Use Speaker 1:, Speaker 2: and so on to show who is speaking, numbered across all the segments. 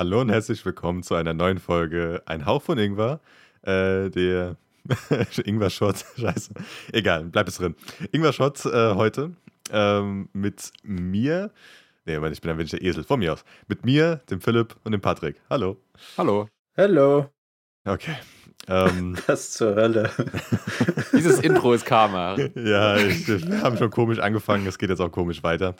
Speaker 1: Hallo und herzlich willkommen zu einer neuen Folge Ein Hauch von Ingwer. Äh, der Ingwer-Shot, scheiße. Egal, bleibt es drin. Ingwer-Shot äh, heute ähm, mit mir. Nee, Moment, ich bin ein wenig der Esel, von mir aus. Mit mir, dem Philipp und dem Patrick. Hallo.
Speaker 2: Hallo.
Speaker 3: Hallo.
Speaker 1: Okay. Ähm,
Speaker 3: Was zur Hölle?
Speaker 2: Dieses Intro ist Karma.
Speaker 1: ja, ich, wir haben schon komisch angefangen, es geht jetzt auch komisch weiter.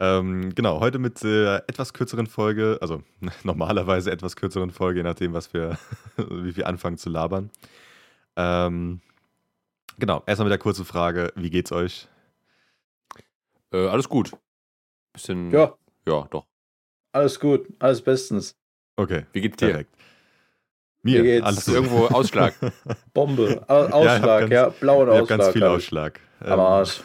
Speaker 1: Ähm, genau, heute mit äh, etwas kürzeren Folge, also normalerweise etwas kürzeren Folge, je nachdem, was wir, wie wir anfangen zu labern. Ähm, genau, erstmal mit der kurzen Frage: Wie geht's euch?
Speaker 2: Äh, alles gut. Bisschen.
Speaker 3: Ja,
Speaker 2: Ja, doch.
Speaker 3: alles gut, alles bestens.
Speaker 1: Okay,
Speaker 2: Wie geht's dir?
Speaker 1: perfekt. Mir,
Speaker 3: Mir geht's-
Speaker 1: alles
Speaker 2: irgendwo Ausschlag?
Speaker 3: Bombe. Au- Ausschlag,
Speaker 1: ich hab
Speaker 3: ja, blauen
Speaker 1: Ich habe
Speaker 3: Ausschlag.
Speaker 1: ganz viel. Ausschlag.
Speaker 3: Am Arsch.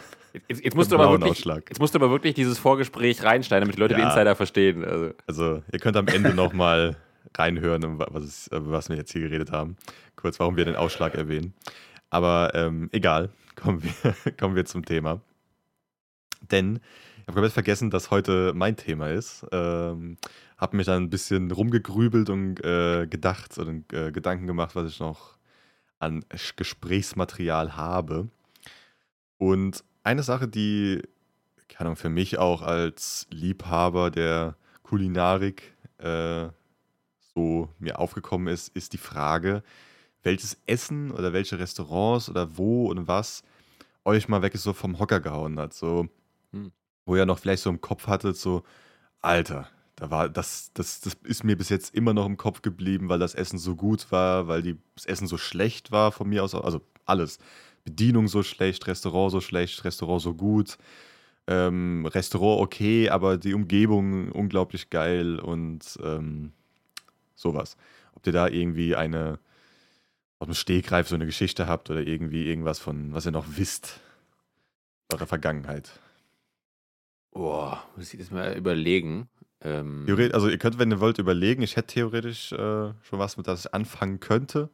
Speaker 2: Jetzt, jetzt, musst wirklich, jetzt musst du aber wirklich dieses Vorgespräch reinschneiden, damit die Leute
Speaker 1: Ja.
Speaker 2: den Insider verstehen. Also,
Speaker 1: Also, ihr könnt am Ende nochmal reinhören, wa- was, es, über was wir jetzt hier geredet haben. Kurz, warum wir den Ausschlag erwähnen. Aber ähm, egal, kommen wir, kommen wir zum Thema. Denn ich habe komplett vergessen, dass heute mein Thema ist. Ähm, habe mich dann ein bisschen rumgegrübelt und äh, gedacht oder äh, Gedanken gemacht, was ich noch an Gesprächsmaterial habe. Und eine Sache, die, keine Ahnung, für mich auch als Liebhaber der Kulinarik äh, so mir aufgekommen ist, ist die Frage, welches Essen oder welche Restaurants oder wo und was euch mal wirklich so vom Hocker gehauen hat. So,
Speaker 2: Hm.
Speaker 1: wo ihr noch vielleicht so im Kopf hattet, so, Alter, da war, das, das, das ist mir bis jetzt immer noch im Kopf geblieben, weil das Essen so gut war, weil die, das Essen so schlecht war von mir aus, also alles. Bedienung so schlecht, Restaurant so schlecht, Restaurant so gut. Ähm, Restaurant okay, aber die Umgebung unglaublich geil und ähm, sowas. Ob ihr da irgendwie eine aus dem Stegreif so eine Geschichte habt oder irgendwie irgendwas von, was ihr noch wisst, eurer Vergangenheit.
Speaker 2: boah, muss ich das mal überlegen. Ähm,
Speaker 1: also ihr könnt, wenn ihr wollt, überlegen. Ich hätte theoretisch äh, schon was, mit das ich anfangen könnte.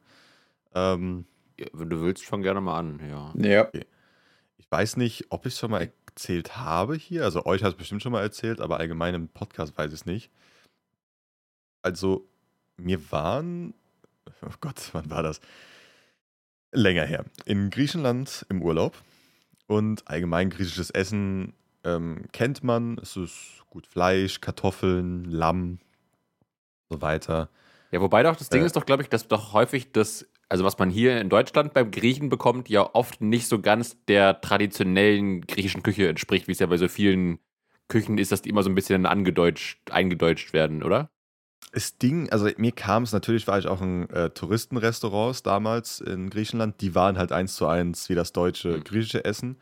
Speaker 1: Ähm,
Speaker 2: wenn du willst, fang gerne mal an. Ja.
Speaker 3: Ja.
Speaker 1: ich weiß nicht, ob ich es schon mal erzählt habe hier. Also euch hat es bestimmt schon mal erzählt, aber allgemein im Podcast weiß ich es nicht. Also mir waren, oh Gott, wann war das? Länger her. In Griechenland im Urlaub. Und allgemein griechisches Essen ähm, kennt man. Es ist gut Fleisch, Kartoffeln, Lamm, so weiter.
Speaker 2: ja, wobei doch, das Ding
Speaker 1: Äh.
Speaker 2: ist doch, glaube ich, dass doch häufig das, also was man hier in Deutschland beim Griechen bekommt, ja oft nicht so ganz der traditionellen griechischen Küche entspricht, wie es ja bei so vielen Küchen ist, dass die immer so ein bisschen angedeutscht, eingedeutscht werden, oder?
Speaker 1: Das Ding, also mir kam es, natürlich war ich auch in äh, Touristenrestaurants damals in Griechenland, die waren halt eins zu eins wie das deutsche
Speaker 2: Mhm.
Speaker 1: griechische Essen.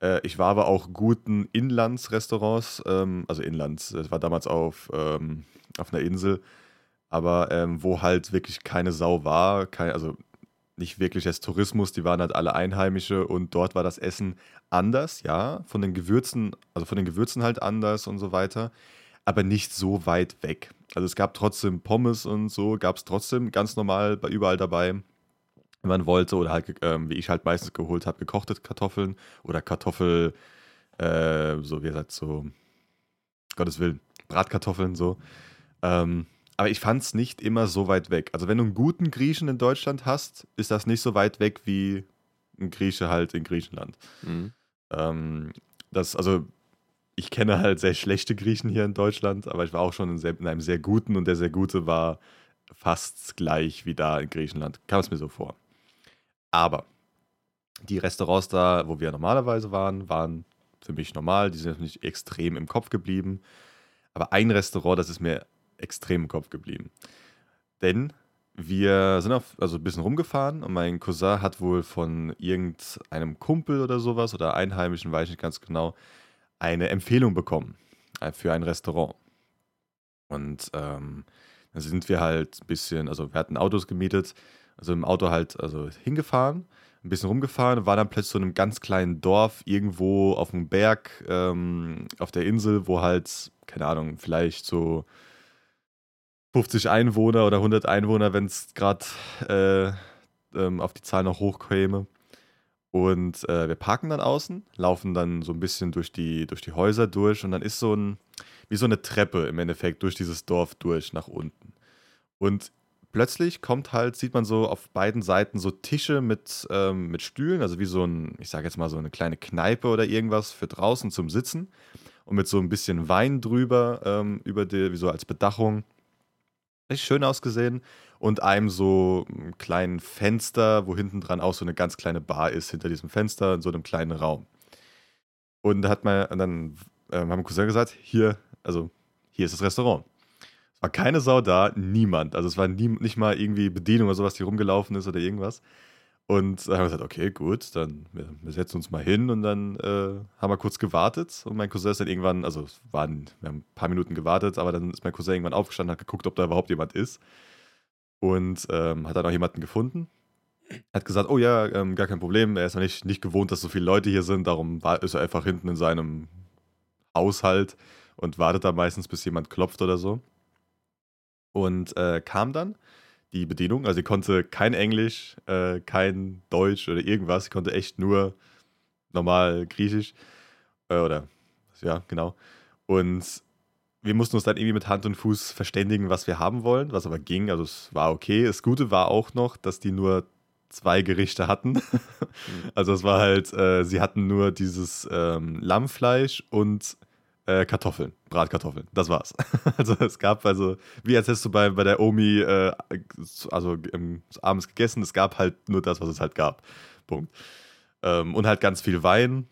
Speaker 1: Äh, ich war aber auch guten Inlandsrestaurants, ähm, also Inlands, das war damals auf, ähm, auf einer Insel, aber ähm, wo halt wirklich keine Sau war, kein, also nicht wirklich als Tourismus, die waren halt alle Einheimische und dort war das Essen anders, ja, von den Gewürzen, also von den Gewürzen halt anders und so weiter, aber nicht so weit weg. Also es gab trotzdem Pommes und so, gab es trotzdem ganz normal überall dabei, wenn man wollte, oder halt, ähm, wie ich halt meistens geholt habe, gekochte Kartoffeln oder Kartoffel, äh, so wie gesagt, so, Gottes Willen, Bratkartoffeln so. Ähm, aber ich fand es nicht immer so weit weg. Also wenn du einen guten Griechen in Deutschland hast, ist das nicht so weit weg wie ein Grieche halt in Griechenland.
Speaker 2: Mhm.
Speaker 1: Ähm, das, also, ich kenne halt sehr schlechte Griechen hier in Deutschland, aber ich war auch schon in, sehr, in einem sehr guten und der sehr gute war fast gleich wie da in Griechenland. Kam es mir so vor. Aber die Restaurants da, wo wir normalerweise waren, waren für mich normal. Die sind nicht extrem im Kopf geblieben. Aber ein Restaurant, das ist mir extrem im Kopf geblieben. Denn wir sind auf, also ein bisschen rumgefahren und mein Cousin hat wohl von irgendeinem Kumpel oder sowas oder Einheimischen, weiß ich nicht ganz genau, eine Empfehlung bekommen äh, für ein Restaurant. Und ähm, dann sind wir halt ein bisschen, also wir hatten Autos gemietet, also im Auto halt also hingefahren, ein bisschen rumgefahren, war dann plötzlich so in einem ganz kleinen Dorf irgendwo auf dem Berg ähm, auf der Insel, wo halt, keine Ahnung, vielleicht so 50 Einwohner oder 100 Einwohner, wenn es gerade äh, ähm, auf die Zahl noch hochkäme. Und äh, wir parken dann außen, laufen dann so ein bisschen durch die, durch die Häuser durch und dann ist so ein, wie so eine Treppe im Endeffekt durch dieses Dorf durch nach unten. Und plötzlich kommt halt, sieht man so auf beiden Seiten so Tische mit, ähm, mit Stühlen, also wie so ein, ich sage jetzt mal so eine kleine Kneipe oder irgendwas für draußen zum Sitzen und mit so ein bisschen Wein drüber, ähm, über die, wie so als Bedachung. Richtig schön ausgesehen und einem so kleinen Fenster, wo hinten dran auch so eine ganz kleine Bar ist, hinter diesem Fenster in so einem kleinen Raum. Und da hat man, dann äh, haben Cousin gesagt, hier, also hier ist das Restaurant. Es war keine Sau da, niemand. Also es war nie, nicht mal irgendwie Bedienung oder sowas, die rumgelaufen ist oder irgendwas. Und dann haben wir gesagt, okay, gut, dann wir, wir setzen uns mal hin und dann äh, haben wir kurz gewartet. Und mein Cousin ist dann irgendwann, also waren, wir haben ein paar Minuten gewartet, aber dann ist mein Cousin irgendwann aufgestanden, hat geguckt, ob da überhaupt jemand ist. Und ähm, hat dann auch jemanden gefunden. Hat gesagt, oh ja, ähm, gar kein Problem, er ist noch nicht, nicht gewohnt, dass so viele Leute hier sind, darum war, ist er einfach hinten in seinem Haushalt und wartet da meistens, bis jemand klopft oder so. Und äh, kam dann die Bedienung. Also sie konnte kein Englisch, äh, kein Deutsch oder irgendwas. Sie konnte echt nur normal Griechisch. Äh, oder ja, genau. Und wir mussten uns dann irgendwie mit Hand und Fuß verständigen, was wir haben wollen, was aber ging. Also es war okay. Das Gute war auch noch, dass die nur zwei Gerichte hatten. also es war halt, äh, sie hatten nur dieses ähm, Lammfleisch und äh, Kartoffeln, Bratkartoffeln. Das war's. also es gab also, wie als hättest du bei, bei der Omi äh, also ähm, abends gegessen, es gab halt nur das, was es halt gab. Punkt. Ähm, und halt ganz viel Wein.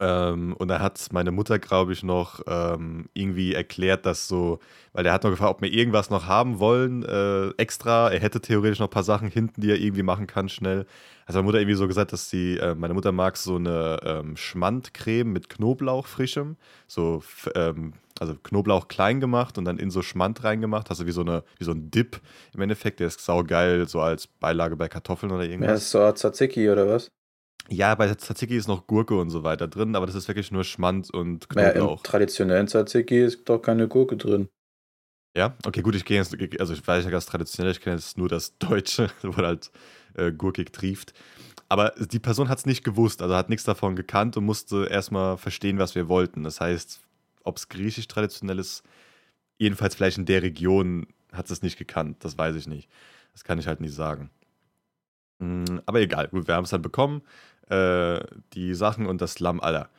Speaker 1: Ähm, und da hat meine Mutter, glaube ich, noch ähm, irgendwie erklärt, dass so, weil er hat noch gefragt, ob wir irgendwas noch haben wollen, äh, extra. Er hätte theoretisch noch ein paar Sachen hinten, die er irgendwie machen kann, schnell. Also meine Mutter irgendwie so gesagt, dass sie, äh, meine Mutter mag so eine ähm, Schmandcreme mit Knoblauch frischem, so, ähm, also Knoblauch klein gemacht und dann in so Schmand reingemacht, hast du wie so eine, wie so ein Dip im Endeffekt, der ist saugeil, so als Beilage bei Kartoffeln oder irgendwas.
Speaker 3: Ja, ist so Tzatziki oder was?
Speaker 1: Ja, bei Tzatziki ist noch Gurke und so weiter drin, aber das ist wirklich nur Schmand und
Speaker 3: Ja, im
Speaker 1: Knoblauch.
Speaker 3: traditionellen Tzatziki ist doch keine Gurke drin.
Speaker 1: Ja, okay, gut, ich gehe jetzt, also ich weiß ja ganz traditionell, ich kenne jetzt nur das Deutsche, wo halt äh, gurkig trieft. Aber die Person hat es nicht gewusst, also hat nichts davon gekannt und musste erstmal verstehen, was wir wollten. Das heißt, ob es griechisch traditionell ist, jedenfalls vielleicht in der Region hat es nicht gekannt, das weiß ich nicht. Das kann ich halt nicht sagen. Mm, Aber egal, gut, wir haben es dann bekommen, äh, die Sachen und das Lamm, Alter.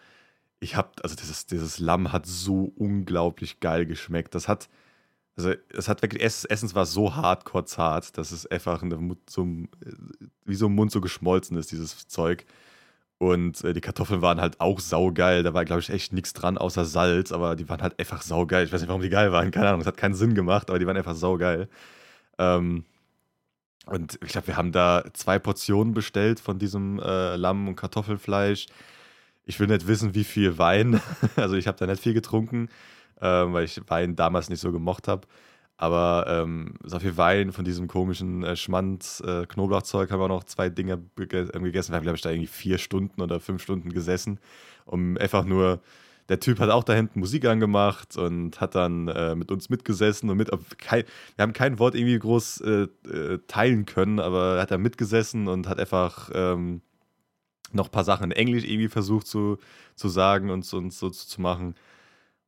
Speaker 1: Ich hab, also dieses, dieses Lamm hat so unglaublich geil geschmeckt. Das hat, also es hat wirklich, es- erstens war es so hardcore zart, dass es einfach Mund so, äh, wie so im Mund so geschmolzen ist, dieses Zeug. Und äh, die Kartoffeln waren halt auch saugeil. Da war, glaube ich, echt nichts dran außer Salz, aber die waren halt einfach saugeil. Ich weiß nicht, warum die geil waren, keine Ahnung, es hat keinen Sinn gemacht, aber die waren einfach saugeil. Ähm, und ich glaube, wir haben da zwei Portionen bestellt von diesem äh, Lamm- und Kartoffelfleisch. Ich will nicht wissen, wie viel Wein. Also ich habe da nicht viel getrunken, ähm, weil ich Wein damals nicht so gemocht habe. Aber ähm, so viel Wein von diesem komischen äh, Schmand, äh, Knoblauchzeug haben wir noch zwei Dinge ähm, gegessen. Wir haben, glaube ich, da irgendwie vier Stunden oder fünf Stunden gesessen, um einfach nur. Der Typ hat auch da hinten Musik angemacht und hat dann äh, mit uns mitgesessen und mit. Kein, wir haben kein Wort irgendwie groß äh, äh, teilen können, aber er hat da mitgesessen und hat einfach ähm, noch ein paar Sachen in Englisch irgendwie versucht zu, zu sagen und, und so zu machen.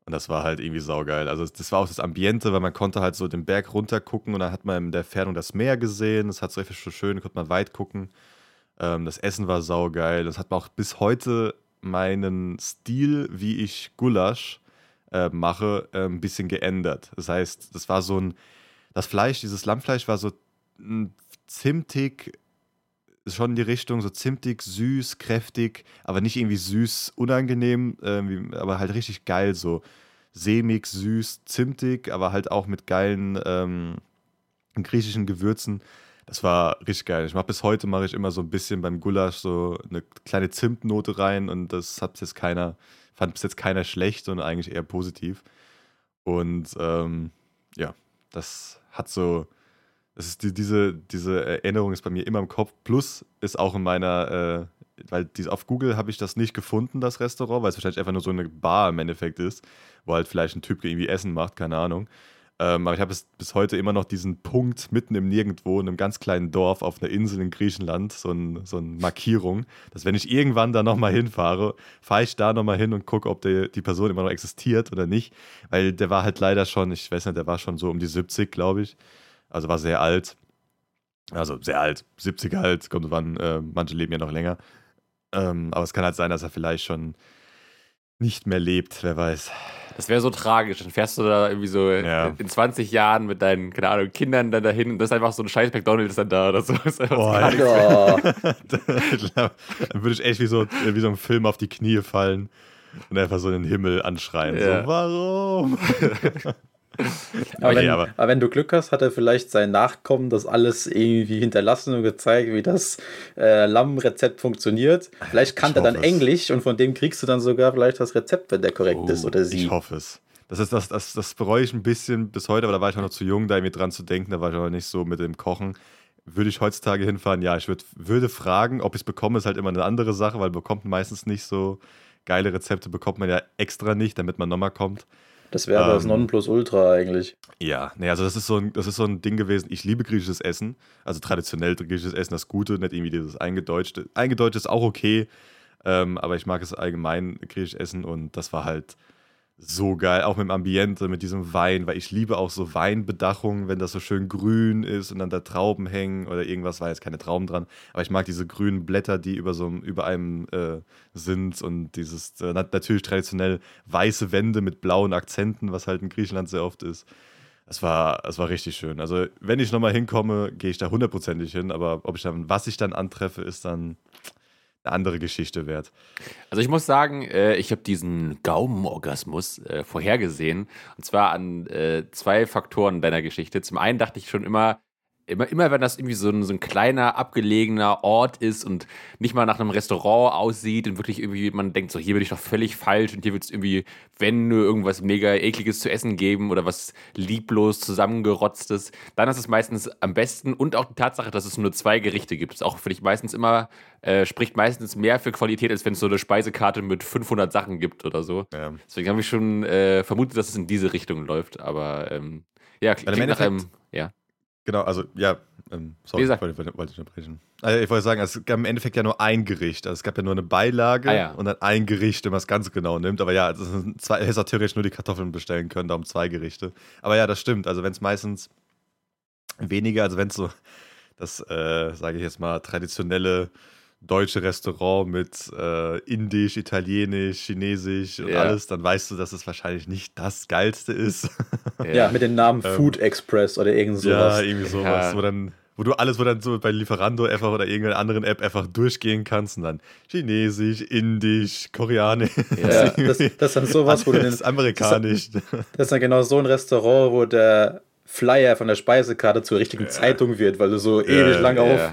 Speaker 1: Und das war halt irgendwie saugeil. Also das war auch das Ambiente, weil man konnte halt so den Berg runter gucken und dann hat man in der Fernung das Meer gesehen. Das hat so richtig schön, konnte man weit gucken. Ähm, das Essen war saugeil. Das hat man auch bis heute meinen Stil, wie ich Gulasch äh, mache, äh, ein bisschen geändert. Das heißt, das war so ein, das Fleisch, dieses Lammfleisch war so mm, zimtig, ist schon in die Richtung, so zimtig, süß, kräftig, aber nicht irgendwie süß, unangenehm, irgendwie, aber halt richtig geil, so sämig, süß, zimtig, aber halt auch mit geilen ähm, griechischen Gewürzen. Das war richtig geil. Ich mache bis heute mache ich immer so ein bisschen beim Gulasch so eine kleine Zimtnote rein und das hat bis jetzt keiner, fand bis jetzt keiner schlecht und eigentlich eher positiv. Und ähm, ja, das hat so, das ist die, diese, diese Erinnerung ist bei mir immer im Kopf. Plus ist auch in meiner, äh, weil dies, auf Google habe ich das nicht gefunden, das Restaurant, weil es wahrscheinlich einfach nur so eine Bar im Endeffekt ist, wo halt vielleicht ein Typ irgendwie Essen macht, keine Ahnung. Ähm, aber ich habe bis heute immer noch diesen Punkt mitten im Nirgendwo, in einem ganz kleinen Dorf auf einer Insel in Griechenland, so, ein, so eine Markierung, dass wenn ich irgendwann da nochmal hinfahre, fahre ich da nochmal hin und gucke, ob der, die Person immer noch existiert oder nicht. Weil der war halt leider schon, ich weiß nicht, der war schon so um die 70, glaube ich. Also war sehr alt. Also sehr alt, 70 halt, kommt wann, äh, manche leben ja noch länger. Ähm, aber es kann halt sein, dass er vielleicht schon nicht mehr lebt, wer weiß.
Speaker 2: Das wäre so tragisch. Dann fährst du da irgendwie so
Speaker 1: Ja.
Speaker 2: in 20 Jahren mit deinen, keine Ahnung, Kindern dann dahin und das ist einfach so ein scheiß McDonalds dann da oder so. Das ist einfach
Speaker 1: Oh.
Speaker 3: Ja.
Speaker 1: Dann würde ich echt wie so, wie so ein Film auf die Knie fallen und einfach so in den Himmel anschreien.
Speaker 2: Ja.
Speaker 1: So, warum?
Speaker 3: Aber,
Speaker 1: Okay,
Speaker 3: wenn,
Speaker 1: aber-
Speaker 3: aber wenn du Glück hast, hat er vielleicht seinen Nachkommen das alles irgendwie hinterlassen und gezeigt, wie das äh, Lammrezept funktioniert. Vielleicht kann er dann
Speaker 1: es.
Speaker 3: Englisch und von dem kriegst du dann sogar vielleicht das Rezept, wenn der korrekt
Speaker 2: Oh,
Speaker 3: ist oder sie.
Speaker 1: Ich hoffe es. Das, ist, das, das, das bereue ich ein bisschen bis heute, aber da war ich auch noch zu jung, da irgendwie dran zu denken, da war ich auch noch nicht so mit dem Kochen. Würde ich heutzutage hinfahren? Ja, ich würd, würde fragen, ob ich es bekomme, ist halt immer eine andere Sache, weil bekommt meistens nicht so geile Rezepte, bekommt man ja extra nicht, damit man nochmal kommt.
Speaker 3: Das wäre das
Speaker 1: Ähm,
Speaker 3: Nonplusultra eigentlich.
Speaker 1: Ja, nee, also das ist, so ein, das ist so ein Ding gewesen. Ich liebe griechisches Essen, also traditionell griechisches Essen, das Gute, nicht irgendwie dieses eingedeutschte. Eingedeutscht ist auch okay, ähm, aber ich mag es allgemein, griechisch Essen und das war halt so geil, auch mit dem Ambiente, mit diesem Wein, weil ich liebe auch so Weinbedachung, wenn das so schön grün ist und dann da Trauben hängen oder irgendwas, war jetzt keine Trauben dran, aber ich mag diese grünen Blätter, die über so einem- über einem äh, sind und dieses äh, nat- natürlich traditionell weiße Wände mit blauen Akzenten, was halt in Griechenland sehr oft ist. Es war, es war richtig schön. Also, wenn ich nochmal hinkomme, gehe ich da hundertprozentig hin, aber ob ich dann, was ich dann antreffe, ist dann eine andere Geschichte wert.
Speaker 2: Also ich muss sagen, äh, ich habe diesen Gaumenorgasmus äh, vorhergesehen. Und zwar an äh, zwei Faktoren deiner Geschichte. Zum einen dachte ich schon immer, immer, immer wenn das irgendwie so ein, so ein kleiner, abgelegener Ort ist und nicht mal nach einem Restaurant aussieht und wirklich irgendwie, man denkt so, hier bin ich doch völlig falsch und hier wird es irgendwie, wenn nur irgendwas mega ekliges zu essen geben oder was lieblos zusammengerotztes, dann ist es meistens am besten und auch die Tatsache, dass es nur zwei Gerichte gibt, ist auch für dich meistens immer, äh, spricht meistens mehr für Qualität, als wenn es so eine Speisekarte mit 500 Sachen gibt oder so.
Speaker 1: Ja.
Speaker 2: Deswegen habe ich schon äh, vermutet, dass es in diese Richtung läuft, aber ähm, ja, klingt nach einem, ja.
Speaker 1: Genau, also ja, ähm, sorry, ich wollte, wollte, unterbrechen. Also, ich wollte sagen, es gab im Endeffekt ja nur ein Gericht. Also es gab ja nur eine Beilage
Speaker 2: Ah, ja.
Speaker 1: und dann ein Gericht, wenn man es ganz genau nimmt. Aber ja, es zwei, hätte theoretisch nur die Kartoffeln bestellen können, darum zwei Gerichte. Aber ja, das stimmt. Also wenn es meistens weniger, also wenn es so das, äh, sage ich jetzt mal, traditionelle deutsche Restaurant mit äh, Indisch, Italienisch, Chinesisch und
Speaker 2: Ja.
Speaker 1: alles, dann weißt du, dass es wahrscheinlich nicht das Geilste ist.
Speaker 3: Ja, mit dem Namen
Speaker 1: Ähm,
Speaker 3: Food Express oder irgend
Speaker 1: Ja,
Speaker 3: sowas.
Speaker 1: irgendwie sowas,
Speaker 2: Ja.
Speaker 1: wo dann, wo du alles, wo dann so bei Lieferando einfach oder irgendeiner anderen App einfach durchgehen kannst und dann Chinesisch, Indisch, Koreanisch.
Speaker 3: Ja, das, das ist dann sowas, wo du
Speaker 1: das ist amerikanisch.
Speaker 3: Das ist dann genau so ein Restaurant, wo der Flyer von der Speisekarte zur richtigen Zeitung wird, weil du so ewig lang auf.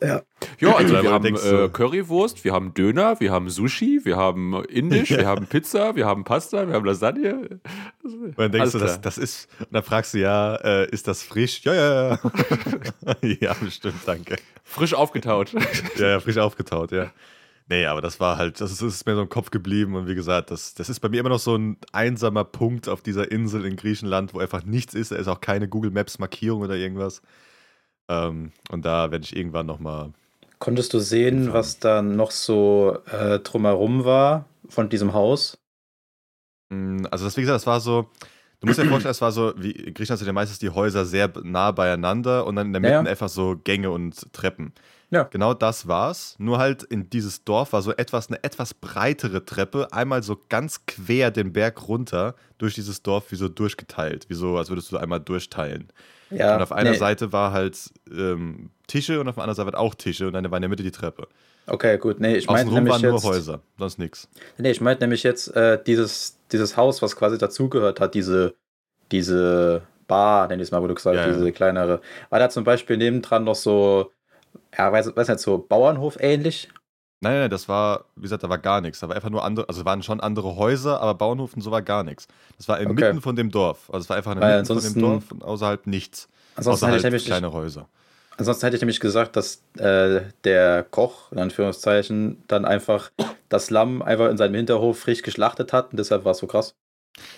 Speaker 2: Ja. Ja, also wir haben äh, Currywurst, wir haben Döner, wir haben Sushi, wir haben Indisch, wir haben Pizza, wir haben Pasta, wir haben Lasagne.
Speaker 1: Und dann denkst
Speaker 2: Alles
Speaker 1: du, das, das ist, und dann fragst du ja, äh, ist das frisch? Ja, ja, ja. ja, bestimmt, danke.
Speaker 2: Frisch aufgetaut.
Speaker 1: Ja, ja, frisch aufgetaut, ja. Nee, aber das war halt, das ist, ist mir so im Kopf geblieben und wie gesagt, das, das ist bei mir immer noch so ein einsamer Punkt auf dieser Insel in Griechenland, wo einfach nichts ist. Da ist auch keine Google Maps Markierung oder irgendwas. Ähm, und da werde ich irgendwann nochmal.
Speaker 3: Konntest du sehen, was da noch so äh, drumherum war von diesem Haus?
Speaker 1: Also, das, wie gesagt, das war so. Du musst dir vorstellen, es war so, wie in Griechenland sind ja meistens die Häuser sehr nah beieinander und dann in der Mitte
Speaker 3: Ja, ja.
Speaker 1: einfach so Gänge und Treppen.
Speaker 3: Ja.
Speaker 1: Genau das war's. Nur halt in dieses Dorf war so etwas, eine etwas breitere Treppe, einmal so ganz quer den Berg runter durch dieses Dorf wie so durchgeteilt. Wie so, als würdest du einmal durchteilen.
Speaker 3: Ja,
Speaker 1: und auf einer
Speaker 3: nee.
Speaker 1: Seite war halt ähm, Tische und auf der anderen Seite auch Tische und dann war in der Mitte die Treppe.
Speaker 3: Okay, gut. Nee, ich meinte
Speaker 1: Außenrum
Speaker 3: nämlich
Speaker 1: waren nur
Speaker 3: jetzt.
Speaker 1: Häuser, sonst nichts.
Speaker 3: Nee, ich meinte nämlich jetzt äh, dieses, dieses Haus, was quasi dazugehört hat, diese, diese Bar, nenn ich es mal, wo du gesagt hast,
Speaker 1: Ja, ja.
Speaker 3: diese kleinere. War da zum Beispiel nebendran noch so, ja, weiß, weiß nicht, so Bauernhof ähnlich?
Speaker 1: Nein, nein, das war, wie gesagt, da war gar nichts. Da war einfach nur andere, also waren schon andere Häuser, aber Bauernhof und so war gar nichts. Das war inmitten
Speaker 3: Okay.
Speaker 1: von dem Dorf. Also es war einfach in
Speaker 3: Weil
Speaker 1: der Mitte von dem Dorf und außerhalb nichts.
Speaker 3: Ansonsten
Speaker 1: Außer
Speaker 3: hätte, ich
Speaker 1: halt
Speaker 3: nämlich,
Speaker 1: kleine Häuser.
Speaker 3: ansonsten hätte ich nämlich gesagt, dass äh, der Koch, in Anführungszeichen, dann einfach das Lamm einfach in seinem Hinterhof frisch geschlachtet hat und deshalb war es so krass.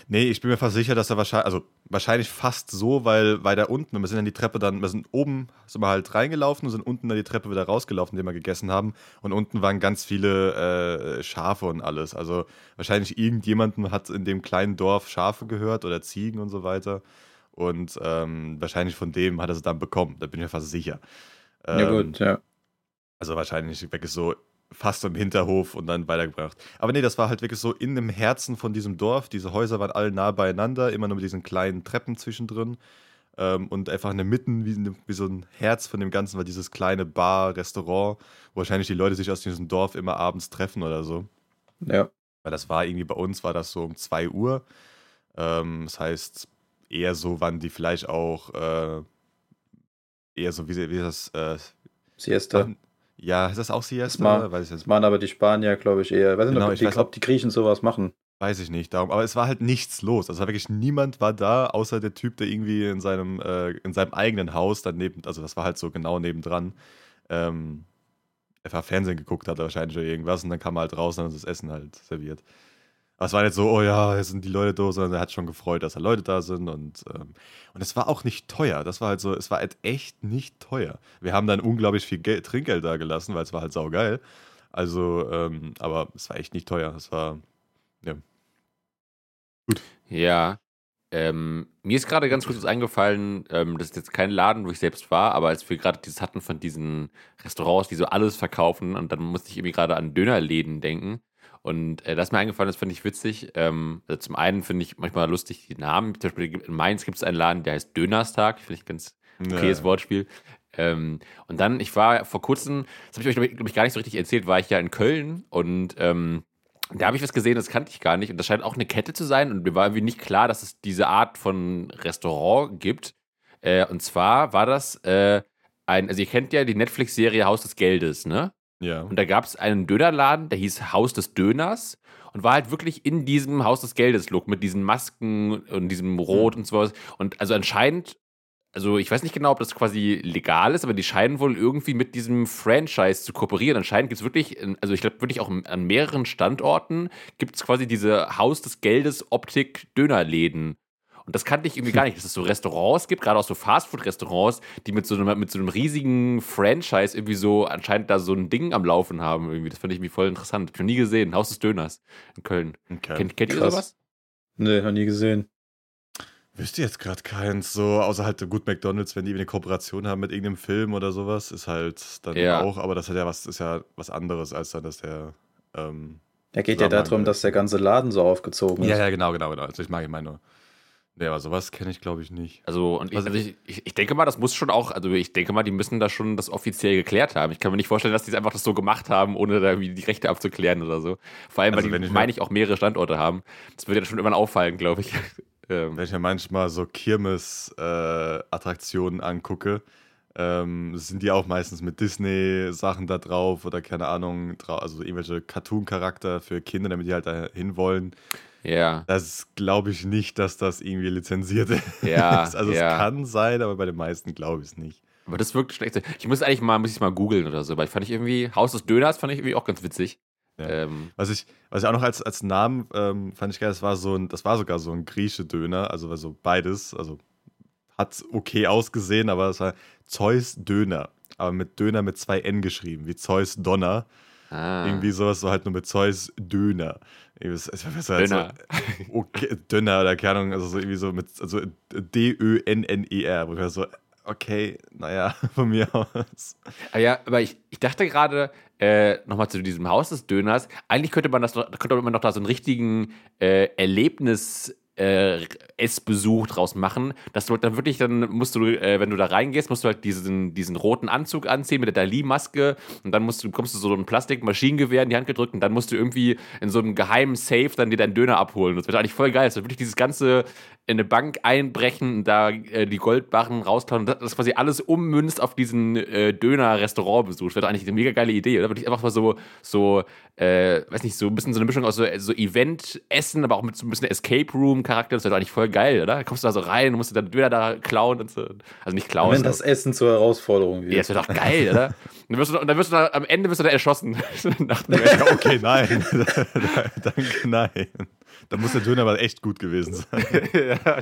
Speaker 1: Nee, ich bin mir fast sicher, dass er wahrscheinlich, also wahrscheinlich fast so, weil weiter unten, wir sind dann die Treppe dann, wir sind oben, sind wir halt reingelaufen und sind unten dann die Treppe wieder rausgelaufen, indem wir gegessen haben. Und unten waren ganz viele äh, Schafe und alles. Also wahrscheinlich irgendjemandem hat in dem kleinen Dorf Schafe gehört oder Ziegen und so weiter. Und ähm, wahrscheinlich von dem hat er sie dann bekommen, da bin ich mir fast sicher.
Speaker 3: ja
Speaker 1: Ähm,
Speaker 3: gut, ja.
Speaker 1: also wahrscheinlich wirklich so fast im Hinterhof und dann weitergebracht. Aber nee, das war halt wirklich so in dem Herzen von diesem Dorf. Diese Häuser waren alle nah beieinander, immer nur mit diesen kleinen Treppen zwischendrin. Ähm, und einfach in der Mitte, wie, wie so ein Herz von dem Ganzen, war dieses kleine Bar, Restaurant, wo wahrscheinlich die Leute sich aus diesem Dorf immer abends treffen oder so.
Speaker 3: Ja.
Speaker 1: Weil das war irgendwie bei uns, war das so um 2 Uhr. Ähm, das heißt, eher so, wann die vielleicht auch äh, eher so, wie, wie das, äh,
Speaker 3: Siesta.
Speaker 1: Ja, ist das auch
Speaker 3: Das,
Speaker 1: Siesta?
Speaker 3: ma
Speaker 1: Weiß ich jetzt
Speaker 3: das machen aber die Spanier, glaube ich, eher. Weiß nicht,
Speaker 1: Genau,
Speaker 3: ob,
Speaker 1: ich
Speaker 3: die,
Speaker 1: weiß
Speaker 3: ob die Griechen sowas machen.
Speaker 1: Weiß ich nicht, darum. Aber es war halt nichts los. Also wirklich niemand war da, außer der Typ, der irgendwie in seinem, äh, in seinem eigenen Haus daneben, also das war halt so genau nebendran, ähm, einfach Fernsehen geguckt hat wahrscheinlich oder irgendwas und dann kam er halt raus und hat das Essen halt serviert. Aber es war nicht so, oh ja, jetzt sind die Leute da, sondern er hat schon gefreut, dass da Leute da sind und, ähm, und es war auch nicht teuer. Das war halt so, es war halt echt nicht teuer. Wir haben dann unglaublich viel Geld, Trinkgeld da gelassen, weil es war halt saugeil. Also, ähm, aber es war echt nicht teuer. Es war,
Speaker 2: Ja. Ähm, mir ist gerade ganz kurz was eingefallen, ähm, das ist jetzt kein Laden, wo ich selbst war, aber als wir gerade dieses hatten von diesen Restaurants, die so alles verkaufen, und dann musste ich irgendwie gerade an Dönerläden denken. Und äh, das ist mir eingefallen, das finde ich witzig. Ähm, also zum einen finde ich manchmal lustig die Namen. Zum Beispiel in Mainz gibt es einen Laden, der heißt Dönerstag. Finde ich ganz okayes
Speaker 1: Ja.
Speaker 2: Wortspiel. Ähm, und dann, ich war vor kurzem, das habe ich euch, glaube ich, gar nicht so richtig erzählt, war ich ja in Köln und ähm, da habe ich was gesehen, das kannte ich gar nicht. Und das scheint auch eine Kette zu sein. Und mir war irgendwie nicht klar, dass es diese Art von Restaurant gibt. Äh, und zwar war das äh, ein, also ihr kennt ja die Netflix-Serie Haus des Geldes, ne?
Speaker 1: Ja.
Speaker 2: Und da gab es einen Dönerladen, der hieß Haus des Döners und war halt wirklich in diesem Haus des Geldes-Look mit diesen Masken und diesem Rot und sowas. Und also anscheinend, also ich weiß nicht genau, ob das quasi legal ist, aber die scheinen wohl irgendwie mit diesem Franchise zu kooperieren. Anscheinend gibt es wirklich, also ich glaube wirklich auch an mehreren Standorten gibt es quasi diese Haus des Geldes Optik-Dönerläden. Und das kannte ich irgendwie gar nicht, dass es so Restaurants gibt, gerade auch so Fastfood-Restaurants, die mit so, einem, mit so einem riesigen Franchise irgendwie so anscheinend da so ein Ding am Laufen haben. Irgendwie. Das fand ich irgendwie voll interessant. Hab ich noch nie gesehen. Haus des Döners in Köln.
Speaker 1: Okay.
Speaker 2: Kennt, kennt ihr sowas?
Speaker 3: Nee, noch nie gesehen.
Speaker 1: Wüsste jetzt gerade keins, so außer halt gut McDonalds, wenn die eine Kooperation haben mit irgendeinem Film oder sowas, ist halt dann
Speaker 2: Ja.
Speaker 1: auch, aber das hat ja was, ist ja was anderes, als dann, dass der ähm,
Speaker 3: Da geht ja darum,
Speaker 1: ja.
Speaker 3: dass der ganze Laden so aufgezogen ist.
Speaker 1: Ja, ja, genau, genau, genau. Also ich mag ich meine nur. Nee, aber sowas kenne ich glaube ich nicht.
Speaker 2: Also, und ich, also ich, ich, ich denke mal, das muss schon auch, also ich denke mal, die müssen da schon das offiziell geklärt haben. Ich kann mir nicht vorstellen, dass die einfach das so gemacht haben, ohne da irgendwie die Rechte abzuklären oder so. Vor allem,
Speaker 1: Also
Speaker 2: weil die,
Speaker 1: ich
Speaker 2: meine ich, auch mehrere Standorte haben. Das würde ja schon irgendwann auffallen, glaube ich. ähm,
Speaker 1: Wenn ich mir manchmal so Kirmes-Attraktionen angucke, ähm, sind die auch meistens mit Disney-Sachen da drauf oder keine Ahnung, also irgendwelche Cartoon-Charakter für Kinder, damit die halt da hinwollen.
Speaker 2: Ja,
Speaker 1: Das glaube ich nicht, dass das irgendwie lizenziert ist.
Speaker 2: Ja,
Speaker 1: also
Speaker 2: ja.
Speaker 1: es kann sein, aber bei den meisten glaube ich es nicht.
Speaker 2: aber das wirkt schlecht. Ich muss eigentlich mal, muss ich mal googeln oder so, weil ich fand ich irgendwie, Haus des Döners fand ich irgendwie auch ganz witzig.
Speaker 1: Ja.
Speaker 2: Ähm,
Speaker 1: Was ich, was ich auch noch als, als Namen ähm, fand ich geil, das war so ein, das war sogar so ein grieche Döner, also war so beides, also hat okay ausgesehen, aber es war Zeus Döner, aber mit Döner mit zwei N geschrieben, wie Zeus Donner.
Speaker 2: ah,
Speaker 1: Irgendwie sowas, so halt nur mit Zeus Döner. Es war halt
Speaker 2: Döner.
Speaker 1: So, okay, Döner oder keine Ahnung, also so irgendwie so mit also D-Ö-N-N-E-R, wo ich so, okay, naja, von mir aus.
Speaker 2: Ah ja, aber ich, ich dachte gerade, äh, nochmal zu diesem Haus des Döners, eigentlich könnte man das noch, könnte man doch da so einen richtigen äh, Erlebnis, äh, Essbesuch draus machen, dass du dann wirklich, dann musst du, äh, wenn du da reingehst, musst du halt diesen, diesen roten Anzug anziehen mit der Dali-Maske und dann musst du, kommst du so ein Plastikmaschinengewehr in die Hand gedrückt und dann musst du irgendwie in so einem geheimen Safe dann dir deinen Döner abholen. Das wird eigentlich voll geil. Das wird wirklich dieses ganze in eine Bank einbrechen und da äh, die Goldbarren rausklauen und das, quasi alles ummünzt auf diesen äh, Döner-Restaurantbesuch. Das wäre eigentlich eine mega geile Idee, oder? Würde ich einfach mal so, so, äh, weiß nicht, so ein bisschen so eine Mischung aus so, so Event-Essen, aber auch mit so ein bisschen Escape Room-Charakter. Das wäre doch eigentlich voll geil, oder? Da kommst du da so rein und musst du dann Döner da klauen und so. Also nicht klauen.
Speaker 3: Wenn das Essen zur Herausforderung wird.
Speaker 2: ja, das wäre doch geil, oder? Und dann wirst du, und dann wirst du da, am Ende wirst du da erschossen. Nach dem
Speaker 1: Ja, okay, nein. Danke, nein. Da muss der Döner aber echt gut gewesen sein.
Speaker 2: ja.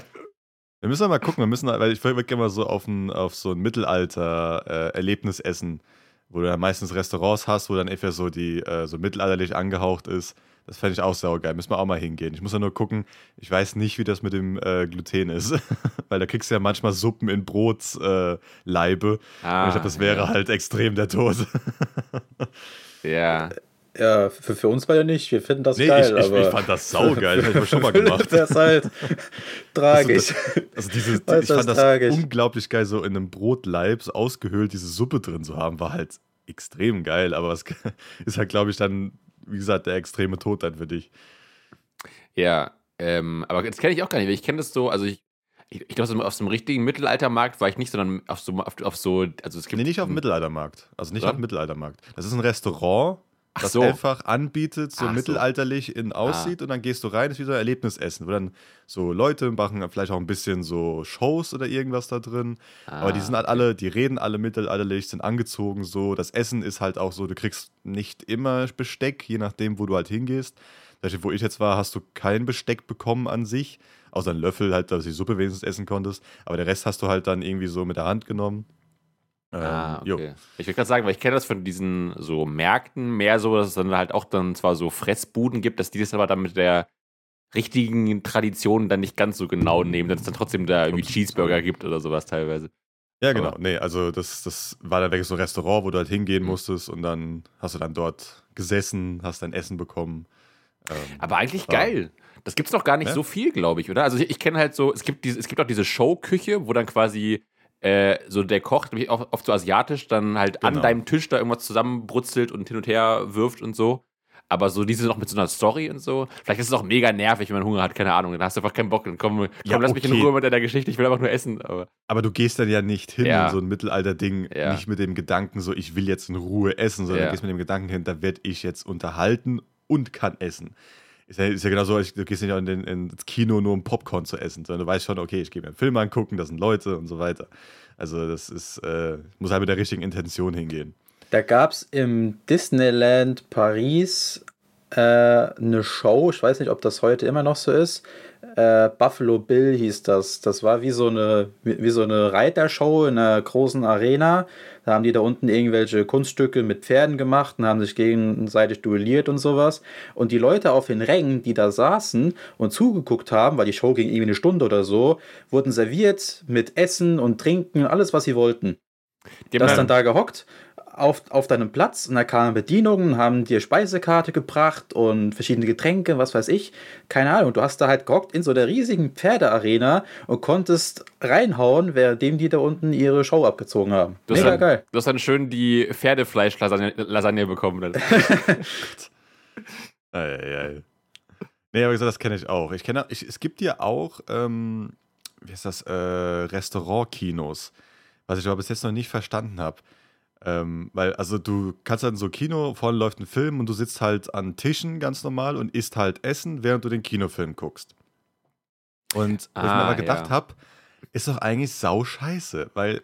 Speaker 1: Wir müssen mal gucken, wir müssen, weil ich würde gerne mal so auf, ein, auf so ein Mittelalter-Erlebnis essen, wo du dann meistens Restaurants hast, wo dann entweder so die äh, so mittelalterlich angehaucht ist. Das fände ich auch saugeil. Müssen wir auch mal hingehen. Ich muss ja nur gucken, ich weiß nicht, wie das mit dem äh, Gluten ist. weil da kriegst du ja manchmal Suppen in Brotsleibe. Äh.
Speaker 2: Ah,
Speaker 1: Und ich glaube, das wäre
Speaker 2: ja.
Speaker 1: halt extrem der Tod.
Speaker 2: Ja.
Speaker 3: Ja, für, für uns beide nicht. Wir finden das
Speaker 1: nee,
Speaker 3: geil,
Speaker 1: ich, ich,
Speaker 3: aber
Speaker 1: ich fand das saugeil. Das habe ich schon mal gemacht.
Speaker 3: das ist halt tragisch.
Speaker 1: Also diese,
Speaker 3: Äußerst
Speaker 1: ich fand das
Speaker 3: tragisch.
Speaker 1: unglaublich geil, so in einem Brotleib so ausgehöhlt diese Suppe drin zu haben, war halt extrem geil, aber es ist halt, glaube ich, dann, wie gesagt, der extreme Tod dann für dich.
Speaker 2: Ja, ähm, aber das kenne ich auch gar nicht. Ich kenne das so, also ich, ich, ich glaube, auf so einem richtigen Mittelaltermarkt war ich nicht, sondern auf so, auf, auf so also es gibt
Speaker 1: Nee, nicht auf dem Mittelaltermarkt. Also nicht
Speaker 2: Ja?
Speaker 1: auf dem Mittelaltermarkt. Das ist ein Restaurant, das
Speaker 2: so.
Speaker 1: einfach anbietet, so
Speaker 2: Ach so.
Speaker 1: mittelalterlich in aussieht und dann gehst du rein, ist wie so ein Erlebnisessen, wo dann so Leute machen vielleicht auch ein bisschen so Shows oder irgendwas da drin. Aber die
Speaker 2: Ah,
Speaker 1: sind halt alle, die reden alle mittelalterlich, sind angezogen so. Das Essen ist halt auch so, du kriegst nicht immer Besteck, je nachdem, wo du halt hingehst. Beispiel, wo ich jetzt war, hast du kein Besteck bekommen an sich, außer einen Löffel halt, dass du die Suppe wenigstens essen konntest. Aber der Rest hast du halt dann irgendwie so mit der Hand genommen. Ähm,
Speaker 2: Ah,
Speaker 1: jo.
Speaker 2: okay. Ich will gerade sagen, weil ich kenne das von diesen so Märkten mehr so, dass es dann halt auch dann zwar so Fressbuden gibt, dass die das aber dann mit der richtigen Tradition dann nicht ganz so genau nehmen, dass es dann trotzdem da irgendwie Cheeseburger gibt oder sowas teilweise.
Speaker 1: Ja, genau.
Speaker 2: Aber-
Speaker 1: Nee, also das, das war dann wirklich so ein Restaurant, wo du halt hingehen
Speaker 2: Mhm.
Speaker 1: musstest und dann hast du dann dort gesessen, hast dein Essen bekommen. Ähm,
Speaker 2: Aber eigentlich
Speaker 1: Ja.
Speaker 2: geil. Das gibt's noch gar nicht
Speaker 1: Ja.
Speaker 2: so viel, glaube ich, oder? Also ich, ich kenne halt so, es gibt diese, es gibt auch diese Showküche, wo dann quasi äh, so der Koch, nämlich auch oft so asiatisch, dann halt an
Speaker 1: Genau.
Speaker 2: deinem Tisch da irgendwas zusammenbrutzelt und hin und her wirft und so. Aber so diese noch mit so einer Story und so. Vielleicht ist es auch mega nervig, wenn man Hunger hat, keine Ahnung. Dann hast du einfach keinen Bock. Dann komm, komm
Speaker 1: Ja,
Speaker 2: lass mich in
Speaker 1: okay.
Speaker 2: Ruhe mit deiner Geschichte. Ich will einfach nur essen. Aber
Speaker 1: Aber du gehst dann ja nicht hin
Speaker 2: Ja.
Speaker 1: in so ein Mittelalter-Ding,
Speaker 2: Ja.
Speaker 1: nicht mit dem Gedanken, so ich will jetzt in Ruhe essen, sondern
Speaker 2: Ja.
Speaker 1: du gehst mit dem Gedanken hin, da werde ich jetzt unterhalten und kann essen. Ist ja, ist ja genau so, als- du gehst nicht in den, ins Kino nur um Popcorn zu essen, sondern du weißt schon, okay, ich gehe mir einen Film angucken, da sind Leute und so weiter. Also das ist, äh, muss halt mit der richtigen Intention hingehen.
Speaker 3: Da gab es im Disneyland Paris äh, eine Show, ich weiß nicht, ob das heute immer noch so ist. Äh, Buffalo Bill hieß das. Das war wie so eine, wie so eine Reitershow in einer großen Arena. Da haben die da unten irgendwelche Kunststücke mit Pferden gemacht und haben sich gegenseitig duelliert und sowas. Und die Leute auf den Rängen, die da saßen und zugeguckt haben, weil die Show ging irgendwie eine Stunde oder so, wurden serviert mit Essen und Trinken, alles, was sie wollten.
Speaker 2: die haben
Speaker 3: dann da gehockt auf, auf deinem Platz und da kamen Bedienungen, haben dir Speisekarte gebracht und verschiedene Getränke, was weiß ich. Keine Ahnung. Du hast da halt gehockt in so der riesigen Pferdearena und konntest reinhauen, währenddem die da unten ihre Show abgezogen haben.
Speaker 2: Du hast,
Speaker 3: Mega
Speaker 2: dann,
Speaker 3: geil.
Speaker 2: du hast dann schön die Pferdefleisch-Lasagne Lasagne bekommen.
Speaker 1: Eieiei. Nee, aber gesagt, das kenne ich auch. Ich kenne, es gibt ja auch, ähm, wie heißt das, äh, Restaurantkinos, was ich aber bis jetzt noch nicht verstanden habe. Ähm, weil, also du kannst dann so Kino, vorne läuft ein Film und du sitzt halt an Tischen ganz normal und isst halt Essen, während du den Kinofilm guckst. Und was ich mir
Speaker 2: Ah,
Speaker 1: aber gedacht
Speaker 2: ja.
Speaker 1: habe, ist doch eigentlich sau scheiße, weil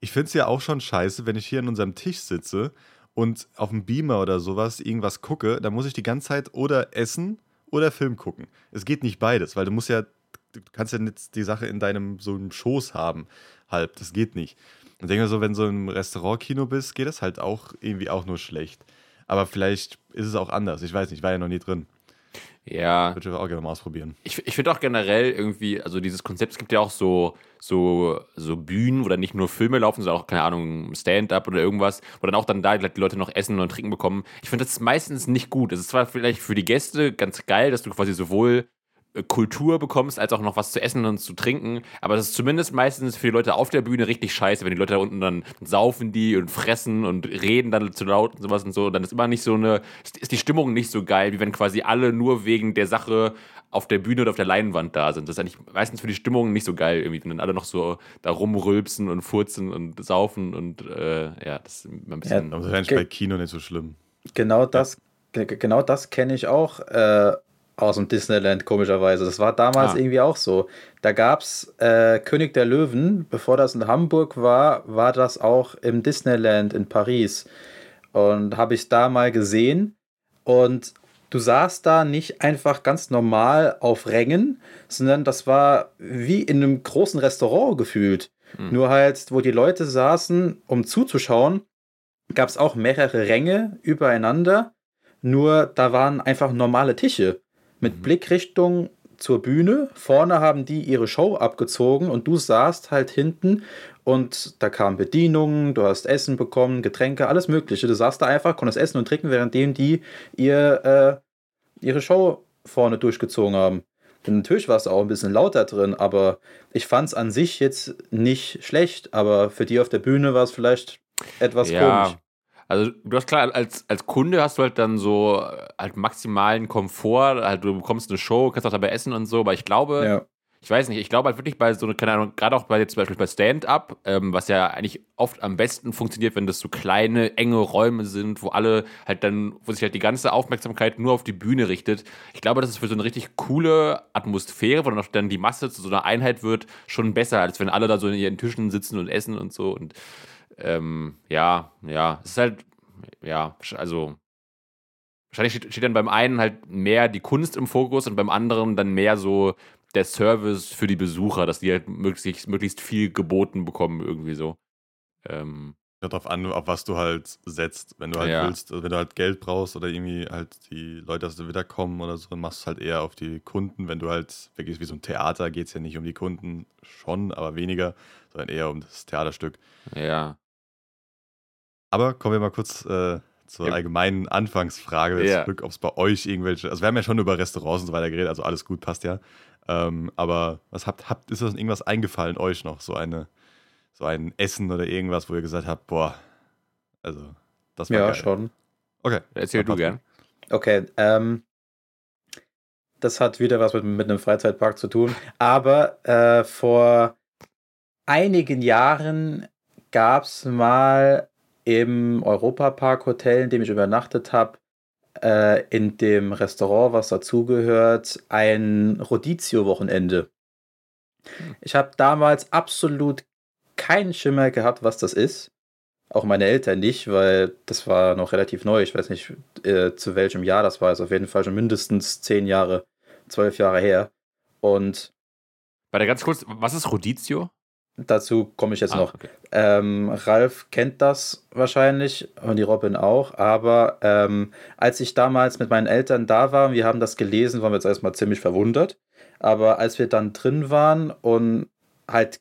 Speaker 1: ich finde es ja auch schon scheiße, wenn ich hier an unserem Tisch sitze und auf dem Beamer oder sowas irgendwas gucke, dann muss ich die ganze Zeit oder essen oder Film gucken. Es geht nicht beides, weil du musst ja, du kannst ja nicht die Sache in deinem so einem Schoß haben, halb. Das geht nicht. Und denke so, wenn du so im Restaurantkino bist, geht das halt auch irgendwie auch nur schlecht. Aber vielleicht ist es auch anders. Ich weiß nicht, ich war ja noch nie drin.
Speaker 2: Ja,
Speaker 1: Würde ich auch gerne mal ausprobieren.
Speaker 2: ich, ich finde auch generell irgendwie, also dieses Konzept, es gibt ja auch so, so, so Bühnen, wo dann nicht nur Filme laufen, sondern auch, keine Ahnung, Stand-up oder irgendwas, wo dann auch dann da die Leute noch Essen und Trinken bekommen. Ich finde das ist meistens nicht gut. Es ist zwar vielleicht für die Gäste ganz geil, dass du quasi sowohl Kultur bekommst, als auch noch was zu essen und zu trinken. Aber das ist zumindest meistens für die Leute auf der Bühne richtig scheiße, wenn die Leute da unten dann saufen die und fressen und reden dann zu laut und sowas und so. Und dann ist immer nicht so eine, ist die Stimmung nicht so geil, wie wenn quasi alle nur wegen der Sache auf der Bühne oder auf der Leinwand da sind. Das ist eigentlich meistens für die Stimmung nicht so geil, irgendwie, wenn dann alle noch so da rumrülpsen und furzen und saufen und äh, ja, das ist immer ein bisschen.
Speaker 1: Aber das wäre eigentlich bei Kino nicht so schlimm.
Speaker 3: Genau das, ge- genau das kenne ich auch äh, aus dem Disneyland, komischerweise. Das war damals
Speaker 2: Ah.
Speaker 3: irgendwie auch so. Da gab es äh, König der Löwen, bevor das in Hamburg war, war das auch im Disneyland in Paris. Und habe ich da mal gesehen. Und du saßt da nicht einfach ganz normal auf Rängen, sondern das war wie in einem großen Restaurant gefühlt.
Speaker 2: Hm.
Speaker 3: Nur halt, wo die Leute saßen, um zuzuschauen, gab es auch mehrere Ränge übereinander. Nur da waren einfach normale Tische mit
Speaker 2: Mhm.
Speaker 3: Blickrichtung zur Bühne. Vorne haben die ihre Show abgezogen und du saßt halt hinten und da kamen Bedienungen, du hast Essen bekommen, Getränke, alles Mögliche. Du saßt da einfach, konntest essen und trinken, währenddem die ihr, äh, ihre Show vorne durchgezogen haben. Und natürlich war es auch ein bisschen lauter drin, aber ich fand es an sich jetzt nicht schlecht, aber für die auf der Bühne war es vielleicht etwas komisch.
Speaker 2: Also du hast klar, als, als Kunde hast du halt dann so äh, halt maximalen Komfort, halt du bekommst eine Show, kannst auch dabei essen und so, aber ich glaube,
Speaker 3: Ja.
Speaker 2: ich weiß nicht, ich glaube halt wirklich bei so, keine Ahnung, gerade auch bei jetzt zum Beispiel bei Stand-Up, ähm, was ja eigentlich oft am besten funktioniert, wenn das so kleine, enge Räume sind, wo alle halt dann, wo sich halt die ganze Aufmerksamkeit nur auf die Bühne richtet. Ich glaube, das ist für so eine richtig coole Atmosphäre, wo dann auch dann die Masse zu so einer Einheit wird, schon besser, als wenn alle da so in ihren Tischen sitzen und essen und so und ähm, ja, ja, es ist halt, ja, also wahrscheinlich steht, steht dann beim einen halt mehr die Kunst im Fokus und beim anderen dann mehr so der Service für die Besucher, dass die halt möglichst, möglichst viel geboten bekommen, irgendwie so. Ähm,
Speaker 1: Kommt drauf an, auf was du halt setzt. Wenn du halt
Speaker 2: Ja.
Speaker 1: willst, also wenn du halt Geld brauchst oder irgendwie halt die Leute aus der Witter kommen oder so, dann machst du es halt eher auf die Kunden. Wenn du halt wirklich wie so ein Theater geht es ja nicht um die Kunden schon, aber weniger, sondern eher um das Theaterstück.
Speaker 2: ja.
Speaker 1: Aber kommen wir mal kurz äh, zur
Speaker 2: Ja.
Speaker 1: allgemeinen Anfangsfrage
Speaker 2: Ja.
Speaker 1: zurück, ob es bei euch irgendwelche, also wir haben ja schon über Restaurants und so weiter geredet, also alles gut, passt ja. Ähm, aber was habt, habt, ist das irgendwas eingefallen euch noch? So eine, so ein Essen oder irgendwas, wo ihr gesagt habt, boah, also das war
Speaker 3: Ja,
Speaker 1: geil.
Speaker 3: schon.
Speaker 1: Okay.
Speaker 2: Erzähl du gern.
Speaker 3: Okay, ähm, das hat wieder was mit, mit einem Freizeitpark zu tun. Aber äh, vor einigen Jahren gab es mal im Europapark Hotel, in dem ich übernachtet habe, äh, in dem Restaurant, was dazugehört, ein Rodizio-Wochenende. Ich habe damals absolut keinen Schimmer gehabt, was das ist. Auch meine Eltern nicht, weil das war noch relativ neu. Ich weiß nicht, äh, zu welchem Jahr das war. Ist auf jeden Fall schon mindestens zehn Jahre, zwölf Jahre her. Und
Speaker 2: Warte, ganz kurz, was ist Rodizio?
Speaker 3: Dazu komme ich jetzt
Speaker 2: Ah,
Speaker 3: noch.
Speaker 2: okay.
Speaker 3: Ähm, Ralf kennt das wahrscheinlich und die Robin auch, aber ähm, als ich damals mit meinen Eltern da war, wir haben das gelesen, waren wir jetzt erstmal ziemlich verwundert. Aber als wir dann drin waren und halt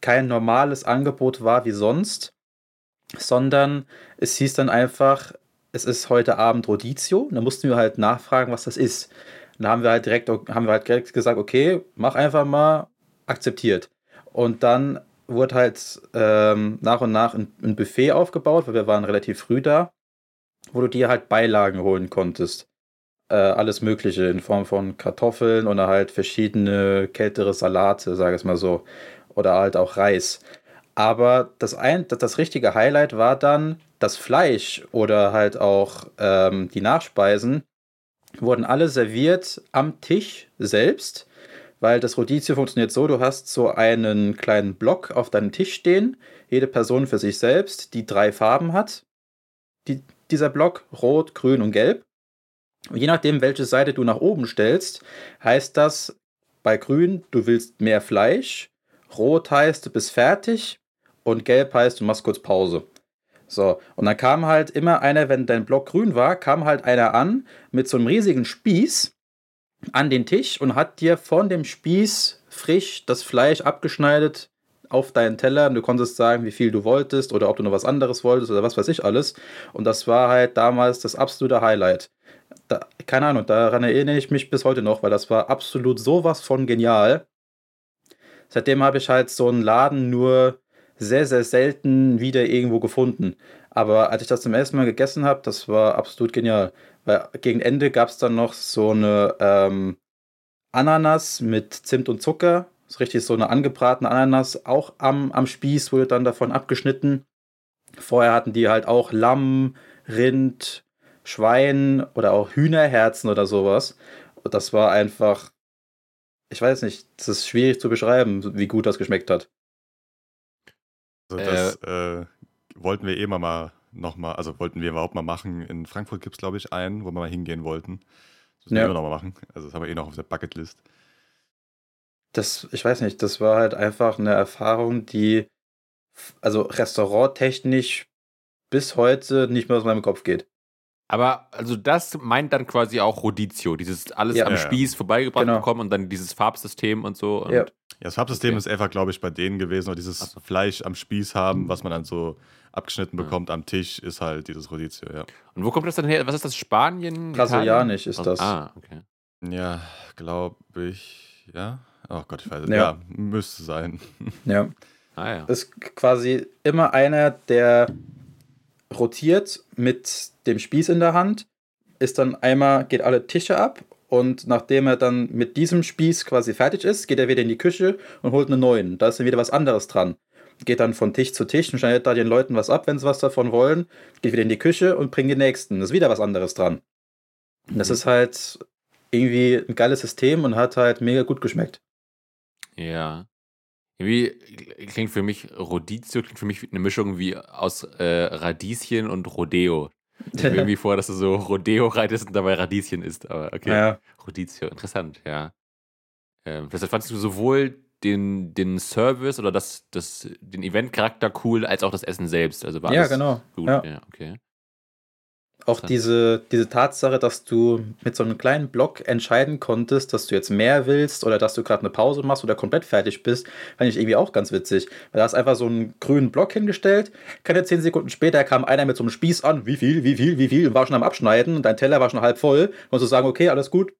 Speaker 3: kein normales Angebot war wie sonst, sondern es hieß dann einfach, es ist heute Abend Rodizio. Dann mussten wir halt nachfragen, was das ist. Dann haben wir halt direkt, haben wir halt direkt gesagt, okay, mach einfach mal, akzeptiert. Und dann wurde halt ähm, nach und nach ein, ein Buffet aufgebaut, weil wir waren relativ früh da, wo du dir halt Beilagen holen konntest. Äh, alles Mögliche in Form von Kartoffeln oder halt verschiedene kältere Salate, sage ich mal so. Oder halt auch Reis. Aber das, ein, das, das richtige Highlight war dann das Fleisch oder halt auch ähm, die Nachspeisen wurden alle serviert am Tisch selbst, weil das Rodizio funktioniert so, du hast so einen kleinen Block auf deinem Tisch stehen, jede Person für sich selbst, die drei Farben hat. Die, dieser Block, rot, grün und gelb. Und je nachdem, welche Seite du nach oben stellst, heißt das bei grün, du willst mehr Fleisch, rot heißt, du bist fertig und gelb heißt, du machst kurz Pause. So, und dann kam halt immer einer, wenn dein Block grün war, kam halt einer an mit so einem riesigen Spieß an den Tisch und hat dir von dem Spieß frisch das Fleisch abgeschneidet auf deinen Teller. Und du konntest sagen, wie viel du wolltest oder ob du noch was anderes wolltest oder was weiß ich alles. Und das war halt damals das absolute Highlight. da, keine Ahnung, daran erinnere ich mich bis heute noch, weil das war absolut sowas von genial. Seitdem habe ich halt so einen Laden nur sehr, sehr selten wieder irgendwo gefunden. Aber als ich das zum ersten Mal gegessen habe, das war absolut genial. Weil gegen Ende gab es dann noch so eine ähm, Ananas mit Zimt und Zucker. So richtig so eine angebratene Ananas, auch am, am Spieß wurde dann davon abgeschnitten. Vorher hatten die halt auch Lamm, Rind, Schwein oder auch Hühnerherzen oder sowas. Und das war einfach, ich weiß nicht, es ist schwierig zu beschreiben, wie gut das geschmeckt hat.
Speaker 1: Also das äh, wollten wir eh mal, mal nochmal, also wollten wir überhaupt mal machen. In Frankfurt gibt es, glaube ich, einen, wo wir mal hingehen wollten. Das müssen
Speaker 3: Ja.
Speaker 1: wir immer noch mal machen. Also das haben wir eh noch auf der Bucketlist.
Speaker 3: Das, ich weiß nicht, das war halt einfach eine Erfahrung, die, also restauranttechnisch bis heute nicht mehr aus meinem Kopf geht.
Speaker 2: Aber also das meint dann quasi auch Rodizio, dieses alles
Speaker 3: Ja.
Speaker 2: am. Spieß vorbeigebracht
Speaker 3: Genau.
Speaker 2: bekommen und dann dieses Farbsystem und so. Und
Speaker 3: Ja.
Speaker 1: Ja, das Farbsystem
Speaker 2: Okay.
Speaker 1: ist einfach, glaube ich, bei denen gewesen. Und dieses
Speaker 2: so.
Speaker 1: Fleisch am Spieß haben, was man dann so abgeschnitten bekommt am Tisch, ist halt dieses Rodizio, ja.
Speaker 2: Und wo kommt das dann her? Was ist das? Spanien?
Speaker 3: Brasilianisch ist das.
Speaker 2: Ah, okay.
Speaker 1: Ja, glaube ich, ja. Oh Gott, ich weiß es.
Speaker 3: Ja.
Speaker 1: Ja. müsste sein.
Speaker 3: Ja.
Speaker 2: Ah ja.
Speaker 3: ist quasi immer einer, der rotiert mit dem Spieß in der Hand, ist dann einmal, geht alle Tische ab und nachdem er dann mit diesem Spieß quasi fertig ist, geht er wieder in die Küche und holt einen neuen. Da ist dann wieder was anderes dran. Geht dann von Tisch zu Tisch und schneidet da den Leuten was ab, wenn sie was davon wollen, geht wieder in die Küche und bringt den nächsten. Da ist wieder was anderes dran. Das
Speaker 2: Mhm.
Speaker 3: ist halt irgendwie ein geiles System und hat halt mega gut geschmeckt.
Speaker 2: Ja. Irgendwie klingt für mich, Rodizio klingt für mich wie eine Mischung wie aus äh, Radieschen und Rodeo. Ich mir irgendwie vor, dass du so Rodeo reitest und dabei Radieschen isst. Aber okay.
Speaker 3: Ja,
Speaker 2: Rodizio, interessant, ja. Ähm, deshalb fandest du sowohl den, den Service oder das, das, den Eventcharakter cool, als auch das Essen selbst. Also war
Speaker 3: ja genau.
Speaker 2: gut.
Speaker 3: Ja.
Speaker 2: Ja, okay.
Speaker 3: Auch diese, diese Tatsache, dass du mit so einem kleinen Block entscheiden konntest, dass du jetzt mehr willst oder dass du gerade eine Pause machst oder komplett fertig bist, fand ich irgendwie auch ganz witzig. Weil da hast einfach so einen grünen Block hingestellt, keine zehn Sekunden später kam einer mit so einem Spieß an, wie viel, wie viel, wie viel, und war schon am Abschneiden und dein Teller war schon halb voll. Und du sagen, okay, alles gut,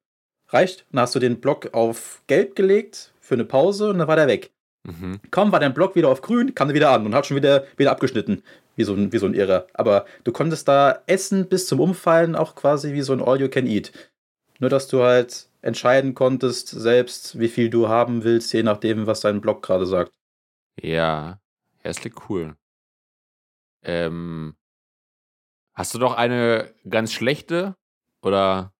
Speaker 3: reicht. Dann hast du den Block auf gelb gelegt für eine Pause und dann war der weg.
Speaker 2: Mhm.
Speaker 3: Kaum war dein Block wieder auf grün, kam er wieder an und hat schon wieder, wieder abgeschnitten. Wie so, ein, wie so ein Irrer. Aber du konntest da essen bis zum Umfallen, auch quasi wie so ein All-You-Can-Eat. Nur, dass du halt entscheiden konntest, selbst wie viel du haben willst, je nachdem, was dein Block gerade sagt.
Speaker 2: Ja, ja, es klingt cool. Ähm, hast du noch eine ganz schlechte? Oder?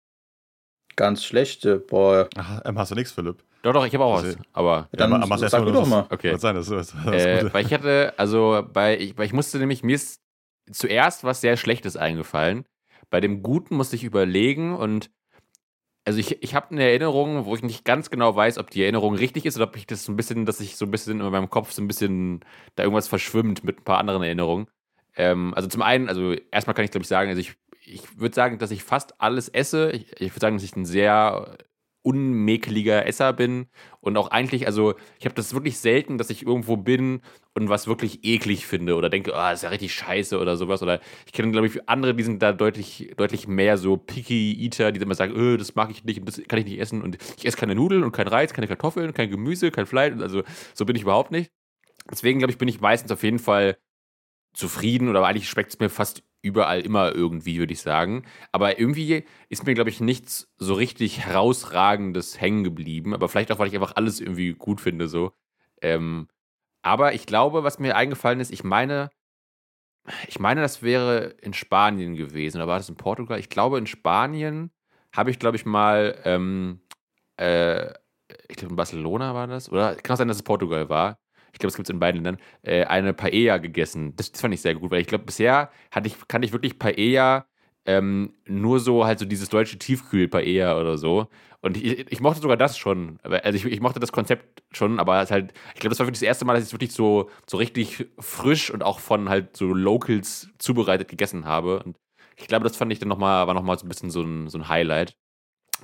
Speaker 3: Ganz schlechte, boah.
Speaker 1: Ach, ähm, hast du nichts, Philipp?
Speaker 2: Doch, doch, ich habe auch was.
Speaker 1: Also-
Speaker 2: Aber
Speaker 3: Dann
Speaker 1: aber mach's
Speaker 3: sag
Speaker 1: erst
Speaker 3: du
Speaker 1: nur
Speaker 3: doch mal.
Speaker 2: Okay.
Speaker 1: Was sein, das, das, das
Speaker 2: äh, weil ich hatte, also bei, ich, weil ich musste nämlich, mir ist zuerst was sehr Schlechtes eingefallen. Bei dem Guten musste ich überlegen und also ich, ich habe eine Erinnerung, wo ich nicht ganz genau weiß, ob die Erinnerung richtig ist oder ob ich das so ein bisschen, dass ich so ein bisschen in meinem Kopf so ein bisschen da irgendwas verschwimmt mit ein paar anderen Erinnerungen. Ähm, also zum einen, also erstmal kann ich glaube ich sagen, also ich, ich würde sagen, dass ich fast alles esse. Ich, ich würde sagen, dass ich ein sehr unmäkeliger Esser bin und auch eigentlich, also ich habe das wirklich selten, dass ich irgendwo bin und was wirklich eklig finde oder denke, ah, das ist ja richtig scheiße oder sowas. Oder ich kenne, glaube ich, andere, die sind da deutlich, deutlich mehr so picky Eater, die immer sagen, öh, das mag ich nicht und das kann ich nicht essen und ich esse keine Nudeln und kein Reis, keine Kartoffeln, kein Gemüse, kein Fleisch. Also so bin ich überhaupt nicht. Deswegen, glaube ich, bin ich meistens auf jeden Fall zufrieden oder eigentlich schmeckt es mir fast überall immer irgendwie, würde ich sagen. Aber irgendwie ist mir, glaube ich, nichts so richtig herausragendes hängen geblieben. Aber vielleicht auch, weil ich einfach alles irgendwie gut finde, so. Ähm, aber ich glaube, was mir eingefallen ist, ich meine, ich meine, das wäre in Spanien gewesen. Oder war das in Portugal? Ich glaube, in Spanien habe ich, glaube ich, mal, ähm, äh, ich glaube, in Barcelona war das. Oder kann auch sein, dass es Portugal war. Ich glaube, es gibt es in beiden Ländern, äh, eine Paella gegessen. Das, das fand ich sehr gut, weil ich glaube, bisher hatte ich, kannte ich wirklich Paella ähm, nur so halt so dieses deutsche Tiefkühl-Paella oder so. Und ich, ich mochte sogar das schon. Also ich, ich mochte das Konzept schon, aber es halt, ich glaube, das war wirklich das erste Mal, dass ich es wirklich so, so richtig frisch und auch von halt so Locals zubereitet gegessen habe. Und ich glaube, das fand ich dann nochmal, war nochmal so ein bisschen so ein, so ein Highlight.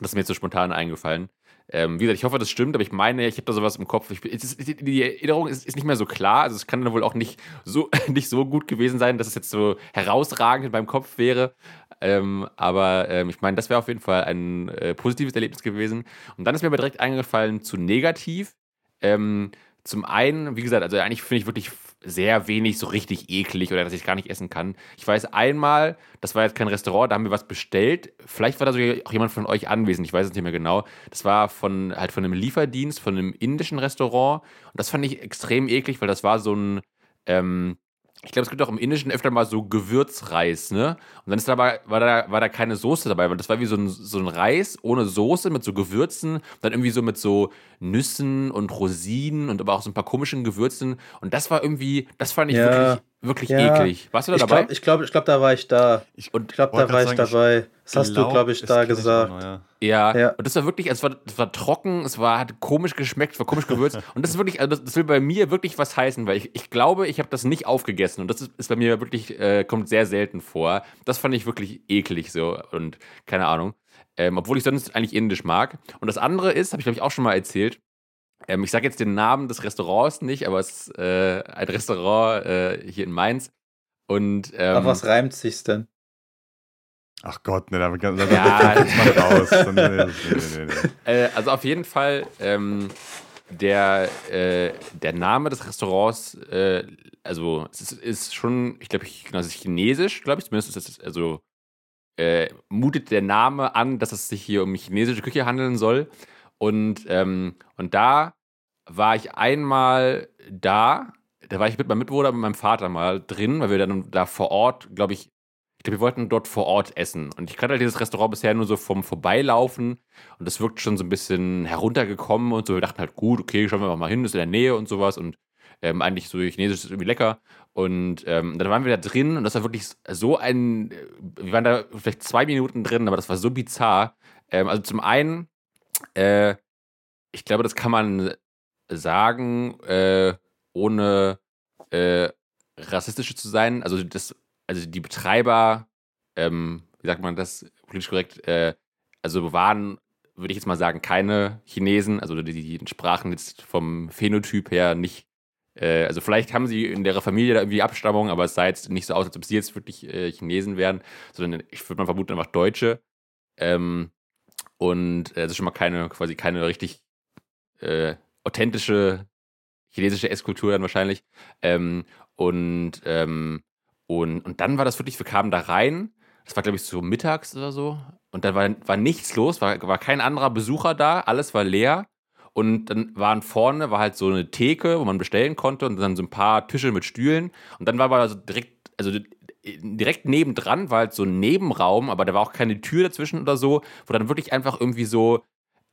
Speaker 2: Das ist mir jetzt so spontan eingefallen. Ähm, wie gesagt, ich hoffe, das stimmt, aber ich meine, ich habe da sowas im Kopf. Ich, ist, die Erinnerung ist, ist, nicht mehr so klar. Also es kann dann wohl auch nicht so, nicht so gut gewesen sein, dass es jetzt so herausragend in meinem Kopf wäre. Ähm, aber ähm, ich meine, das wäre auf jeden Fall ein äh, positives Erlebnis gewesen. Und dann ist mir aber direkt eingefallen zu negativ. Ähm, zum einen, wie gesagt, also eigentlich finde ich wirklich sehr wenig so richtig eklig oder dass ich gar nicht essen kann. Ich weiß einmal, das war jetzt kein Restaurant, da haben wir was bestellt. Vielleicht war da sogar auch jemand von euch anwesend, ich weiß es nicht mehr genau. Das war von halt von einem Lieferdienst, von einem indischen Restaurant. Und das fand ich extrem eklig, weil das war so ein, ähm, ich glaube, es gibt auch im Indischen öfter mal so Gewürzreis, ne? Und dann ist da aber, war da, war da keine Soße dabei, weil das war wie so ein, so ein Reis ohne Soße mit so Gewürzen, dann irgendwie so mit so Nüssen und Rosinen und aber auch so ein paar komischen Gewürzen. Und das war irgendwie, das fand ich
Speaker 3: Ja.
Speaker 2: wirklich, wirklich
Speaker 3: Ja.
Speaker 2: eklig. Warst du da
Speaker 3: Ich
Speaker 2: dabei?
Speaker 3: glaube, ich glaube, ich glaub, da war ich da.
Speaker 1: Ich,
Speaker 2: Und
Speaker 3: Ich glaube, da war ich
Speaker 1: sagen,
Speaker 3: dabei. Das hast du,
Speaker 1: glaub,
Speaker 3: glaube ich, da gesagt.
Speaker 1: noch, ja.
Speaker 2: Ja,
Speaker 3: Ja.
Speaker 2: und das war wirklich, es war, es war trocken, es war, hat komisch geschmeckt, es war komisch gewürzt. und das ist wirklich, also das, das will bei mir wirklich was heißen, weil ich, ich glaube, ich habe das nicht aufgegessen und das ist, ist bei mir wirklich, äh, kommt sehr selten vor. Das fand ich wirklich eklig so und keine Ahnung. Ähm, obwohl ich sonst eigentlich indisch mag. Und das andere ist, habe ich glaube ich auch schon mal erzählt, ähm, ich sage jetzt den Namen des Restaurants nicht, aber es ist äh, ein Restaurant äh, hier in Mainz. Und ähm,
Speaker 3: Aber was reimt sich's denn?
Speaker 1: Ach Gott, ne, da, da, da,
Speaker 2: Ja.
Speaker 1: jetzt mal raus. Nee, nee, nee, nee, nee.
Speaker 2: Äh, also auf jeden Fall, ähm, der, äh, der Name des Restaurants, äh, also es ist, ist schon, ich glaube, ich, genau, es ist chinesisch, glaube ich, zumindest ist es, also äh, mutet der Name an, dass es sich hier um chinesische Küche handeln soll. Und, ähm, und da war ich einmal da, da war ich mit meinem Mitbewohner, mit meinem Vater mal drin, weil wir dann da vor Ort, glaube ich, ich glaube, wir wollten dort vor Ort essen. Und ich kannte halt dieses Restaurant bisher nur so vom Vorbeilaufen. Und das wirkt schon so ein bisschen heruntergekommen und so. Wir dachten halt, gut, okay, schauen wir mal hin, ist in der Nähe und sowas. Und ähm, eigentlich so chinesisch ist irgendwie lecker. Und ähm, dann waren wir da drin und das war wirklich so ein. Wir waren da vielleicht zwei Minuten drin, aber das war so bizarr. Ähm, also zum einen, äh, ich glaube, das kann man sagen, äh, ohne äh, rassistisch zu sein. Also das, also die Betreiber, ähm, wie sagt man das politisch korrekt, äh, also waren, würde ich jetzt mal sagen, keine Chinesen, also die, die sprachen jetzt vom Phänotyp her nicht, äh, also vielleicht haben sie in ihrer Familie da irgendwie Abstammung, aber es sah jetzt nicht so aus, als ob sie jetzt wirklich äh, Chinesen wären, sondern ich würde mal vermuten, einfach Deutsche. Ähm, und äh, das ist schon mal keine, quasi keine richtig äh, authentische chinesische Esskultur dann wahrscheinlich. Ähm, und, ähm, und, und dann war das wirklich, wir kamen da rein, das war glaube ich so mittags oder so, und dann war, war nichts los, war, war kein anderer Besucher da, alles war leer. Und dann waren vorne, war halt so eine Theke, wo man bestellen konnte und dann so ein paar Tische mit Stühlen. Und dann war aber also direkt, also direkt nebendran war halt so ein Nebenraum, aber da war auch keine Tür dazwischen oder so, wo dann wirklich einfach irgendwie so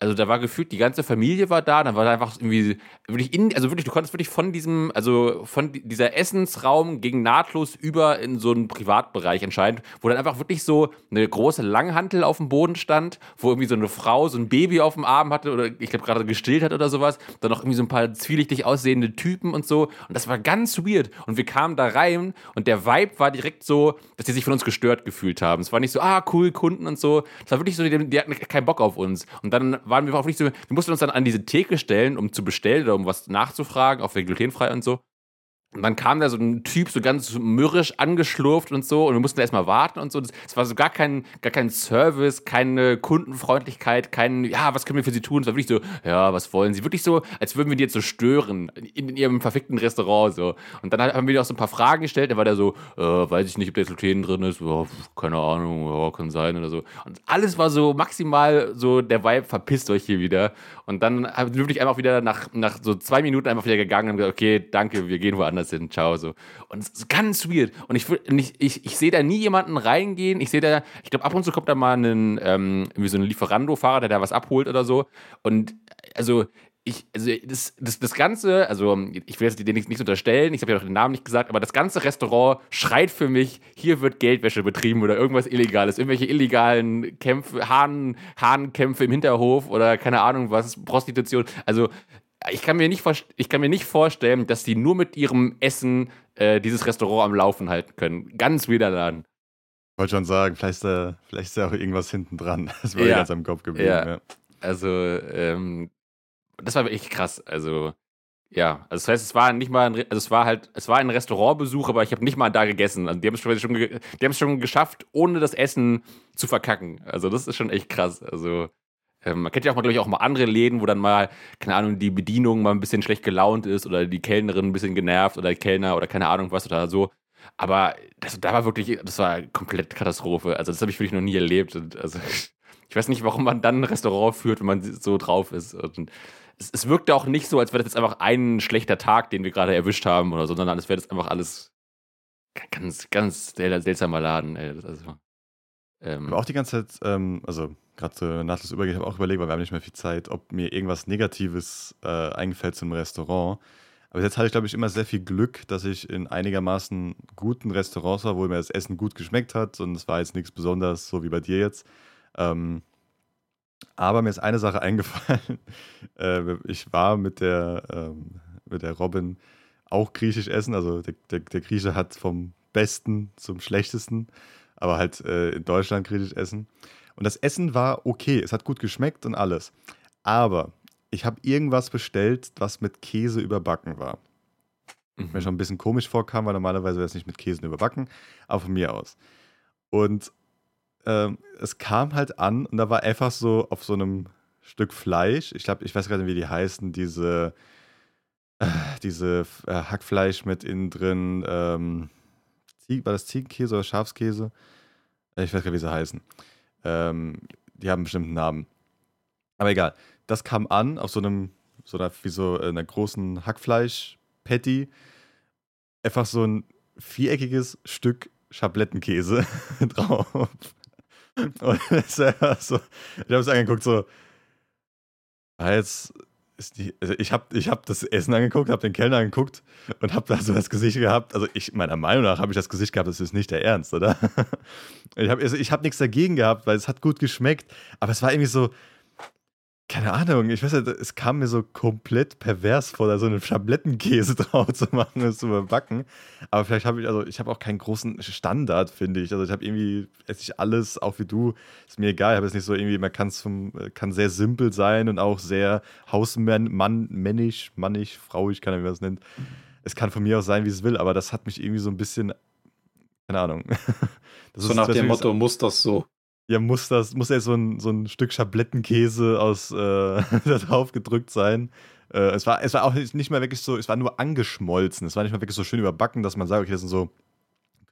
Speaker 2: also da war gefühlt, die ganze Familie war da, dann war da einfach irgendwie, wirklich in, also wirklich, du konntest wirklich von diesem, also von dieser Essensraum ging nahtlos über in so einen Privatbereich entscheidend, wo dann einfach wirklich so eine große Langhantel auf dem Boden stand, wo irgendwie so eine Frau so ein Baby auf dem Arm hatte oder ich glaube gerade gestillt hat oder sowas, dann noch irgendwie so ein paar zwielichtig aussehende Typen und so. Und das war ganz weird. Und wir kamen da rein und der Vibe war direkt so, dass die sich von uns gestört gefühlt haben. Es war nicht so, ah cool, Kunden und so, es war wirklich so, die, die hatten keinen Bock auf uns. Und dann waren wir auch nicht so, wir mussten uns dann an diese Theke stellen, um zu bestellen oder um was nachzufragen, auch wegen glutenfrei und so. Und dann kam da so ein Typ, so ganz mürrisch angeschlurft und so, und wir mussten erstmal warten und so. Es war so gar kein, gar kein Service, keine Kundenfreundlichkeit, kein, ja, was können wir für Sie tun? Es war wirklich so, ja, was wollen Sie? Wirklich so, als würden wir die jetzt so stören in, in Ihrem verfickten Restaurant so. Und dann haben wir dir auch so ein paar Fragen gestellt, da war der so, äh, weiß ich nicht, ob da jetzt Gluten drin ist, ja, keine Ahnung, ja, kann sein oder so. Und alles war so maximal so, der Vibe, verpisst euch hier wieder. Und dann haben wir wirklich einfach wieder nach, nach so zwei Minuten einfach wieder gegangen und gesagt, okay, danke, wir gehen woanders hin, ciao, so. Und es ist ganz weird. Und ich, ich, ich, ich sehe da nie jemanden reingehen. Ich sehe da, ich glaube, ab und zu kommt da mal ein, ähm, so ein Lieferando-Fahrer, der da was abholt oder so. Und also, ich, also das, das, das Ganze, also ich will jetzt dir nichts, nichts unterstellen, ich habe ja auch den Namen nicht gesagt, aber das ganze Restaurant schreit für mich, hier wird Geldwäsche betrieben oder irgendwas Illegales, irgendwelche illegalen Kämpfe, Hahn, Hahnkämpfe im Hinterhof oder keine Ahnung was, Prostitution. Also ich kann mir nicht, ich kann mir nicht vorstellen, dass die nur mit ihrem Essen äh, dieses Restaurant am Laufen halten können. Ganz wieder Laden.
Speaker 1: Wollte schon sagen, vielleicht ist, da, vielleicht ist da auch irgendwas hinten dran. Das war
Speaker 2: Ja.
Speaker 1: ganz am Kopf geblieben.
Speaker 2: Ja.
Speaker 1: Ja.
Speaker 2: Also, ähm, das war wirklich krass. Also, ja, also das heißt, es war nicht mal, ein, also es war halt, es war ein Restaurantbesuch, aber ich habe nicht mal da gegessen. Also die haben es schon, schon, die haben es schon geschafft, ohne das Essen zu verkacken. Also das ist schon echt krass. Also ähm, man kennt ja auch mal, glaube ich, auch mal andere Läden, wo dann mal, keine Ahnung, die Bedienung mal ein bisschen schlecht gelaunt ist oder die Kellnerin ein bisschen genervt oder der Kellner oder keine Ahnung was oder so. Aber das, da war wirklich, das war komplett Katastrophe. Also das habe ich wirklich noch nie erlebt. Und also ich weiß nicht, warum man dann ein Restaurant führt, wenn man so drauf ist. Und es, es wirkte auch nicht so, als wäre das jetzt einfach ein schlechter Tag, den wir gerade erwischt haben oder so, sondern als wäre das einfach alles ganz, ganz seltsamer Laden. Ey. Also,
Speaker 1: ähm, Aber auch die ganze Zeit, ähm, also gerade so nahtlos übergeht, habe auch überlegt, weil wir haben nicht mehr viel Zeit, ob mir irgendwas Negatives äh, eingefällt zum Restaurant. Aber jetzt hatte ich, glaube ich, immer sehr viel Glück, dass ich in einigermaßen guten Restaurants war, wo mir das Essen gut geschmeckt hat und es war jetzt nichts Besonderes, so wie bei dir jetzt. Ähm, aber mir ist eine Sache eingefallen. Äh, ich war mit der, ähm, mit der Robin auch griechisch essen. Also der, der, der, Grieche hat vom Besten zum Schlechtesten, aber halt äh, in Deutschland griechisch essen. Und das Essen war okay, es hat gut geschmeckt und alles. Aber ich habe irgendwas bestellt, was mit Käse überbacken war. Mhm. Mir schon ein bisschen komisch vorkam, weil normalerweise wäre es nicht mit Käse überbacken, aber von mir aus. Und ähm, es kam halt an und da war einfach so auf so einem Stück Fleisch, ich glaube, ich weiß gerade nicht, wie die heißen, diese, äh, diese äh, Hackfleisch mit innen drin, ähm, war das Ziegenkäse oder Schafskäse? Ich weiß gar nicht, wie sie heißen. Ähm, die haben einen bestimmten Namen. Aber egal. Das kam an auf so einem, so einer, wie so einer großen Hackfleisch-Patty. Einfach so ein viereckiges Stück Schablettenkäse drauf. Und das ist so, ich habe es angeguckt, so, ah, jetzt die, also ich habe ich hab das Essen angeguckt, habe den Kellner angeguckt und habe da so das Gesicht gehabt. Also ich, meiner Meinung nach habe ich das Gesicht gehabt, das ist nicht der Ernst, oder? Ich habe also hab nichts dagegen gehabt, weil es hat gut geschmeckt, aber es war irgendwie so, keine Ahnung, ich weiß nicht, es kam mir so komplett pervers vor, da so einen Schablettenkäse drauf zu machen und zu überbacken. Aber vielleicht habe ich, also ich habe auch keinen großen Standard, finde ich. Also ich habe irgendwie, esse ich alles, auch wie du, ist mir egal. Ich habe jetzt nicht so irgendwie, man kann es kann sehr simpel sein und auch sehr hausmännisch, Mann, männisch, mannig, frauig, kann man wie man es nennt. Es kann von mir aus sein, wie es will, aber das hat mich irgendwie so ein bisschen, keine Ahnung.
Speaker 3: Das so nach dem Motto, muss das so.
Speaker 1: Ja, muss das, muss ja so ein, so ein Stück Schablettenkäse aus äh, da drauf gedrückt sein. Äh, es, war, es war auch nicht mal wirklich so, es war nur angeschmolzen. Es war nicht mal wirklich so schön überbacken, dass man sagt, okay, das sind so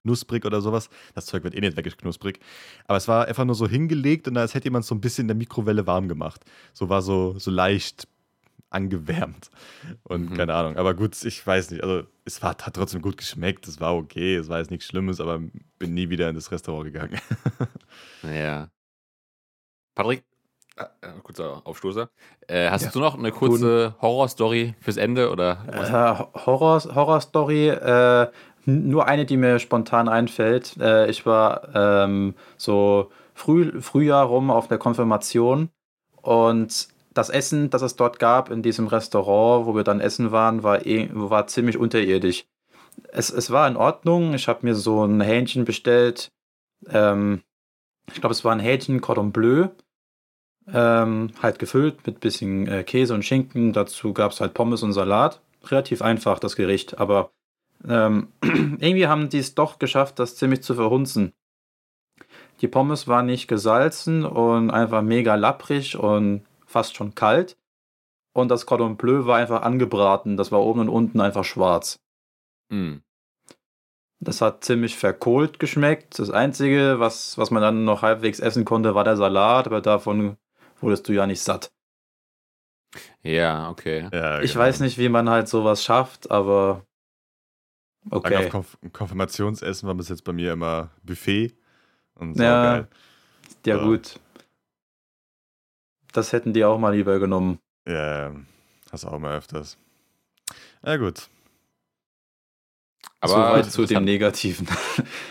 Speaker 1: knusprig oder sowas. Das Zeug wird eh nicht wirklich knusprig. Aber es war einfach nur so hingelegt und als hätte jemand so ein bisschen in der Mikrowelle warm gemacht. So war so, so leicht angewärmt. Und mhm. keine Ahnung. Aber gut, ich weiß nicht. Also, es war, hat trotzdem gut geschmeckt. Es war okay. Es war jetzt nichts Schlimmes, aber bin nie wieder in das Restaurant gegangen.
Speaker 2: ja. Patrick, äh, kurzer Aufstoßer. Äh, hast ja. du noch eine kurze Horrorstory fürs Ende? Oder
Speaker 3: äh, Horror, Horrorstory, äh, nur eine, die mir spontan einfällt. Äh, ich war ähm, so früh, Frühjahr rum auf der Konfirmation und das Essen, das es dort gab in diesem Restaurant, wo wir dann essen waren, war, eh, war ziemlich unterirdisch. Es, es war in Ordnung. Ich habe mir so ein Hähnchen bestellt. Ähm, ich glaube, es war ein Hähnchen Cordon Bleu. Ähm, halt gefüllt mit bisschen äh, Käse und Schinken. Dazu gab es halt Pommes und Salat. Relativ einfach, das Gericht. Aber ähm, irgendwie haben die es doch geschafft, das ziemlich zu verhunzen. Die Pommes waren nicht gesalzen und einfach mega lapprig und fast schon kalt. Und das Cordon Bleu war einfach angebraten. Das war oben und unten einfach schwarz. Mm. Das hat ziemlich verkohlt geschmeckt. Das Einzige, was, was man dann noch halbwegs essen konnte, war der Salat, aber davon wurdest du ja nicht satt.
Speaker 2: Ja, okay. Ja,
Speaker 3: ich genau. weiß nicht, wie man halt sowas schafft, aber
Speaker 1: okay. Auf Konf Konfirmationsessen war bis jetzt bei mir immer Buffet und so ja, geil.
Speaker 3: Ja, so. gut das hätten die auch mal lieber genommen.
Speaker 1: Ja, hast auch mal öfters. Na gut.
Speaker 3: Aber Soweit zu dem Negativen.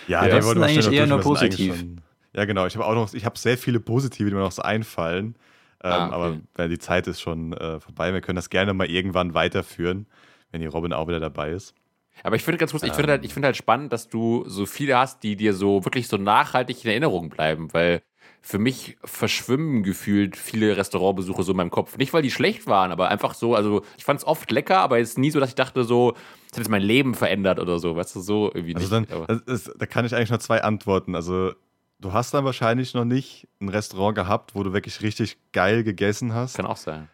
Speaker 1: Ja, ja das ist eigentlich eher nur positiv. Schon, ja, genau. Ich habe auch noch, ich habe sehr viele positive, die mir noch so einfallen. Ähm, ah, okay. Aber die Zeit ist schon äh, vorbei. Wir können das gerne mal irgendwann weiterführen, wenn die Robin auch wieder dabei ist.
Speaker 2: Aber ich finde ganz kurz, ich finde halt, find halt spannend, dass du so viele hast, die dir so wirklich so nachhaltig in Erinnerung bleiben, weil für mich verschwimmen gefühlt viele Restaurantbesuche so in meinem Kopf. Nicht, weil die schlecht waren, aber einfach so, also ich fand es oft lecker, aber jetzt nie so, dass ich dachte so, das hat jetzt mein Leben verändert oder so, weißt du, so irgendwie
Speaker 1: Also
Speaker 2: nicht.
Speaker 1: dann, das ist, da kann ich eigentlich nur zwei antworten. Also du hast dann wahrscheinlich noch nicht ein Restaurant gehabt, wo du wirklich richtig geil gegessen hast.
Speaker 2: kann auch sein.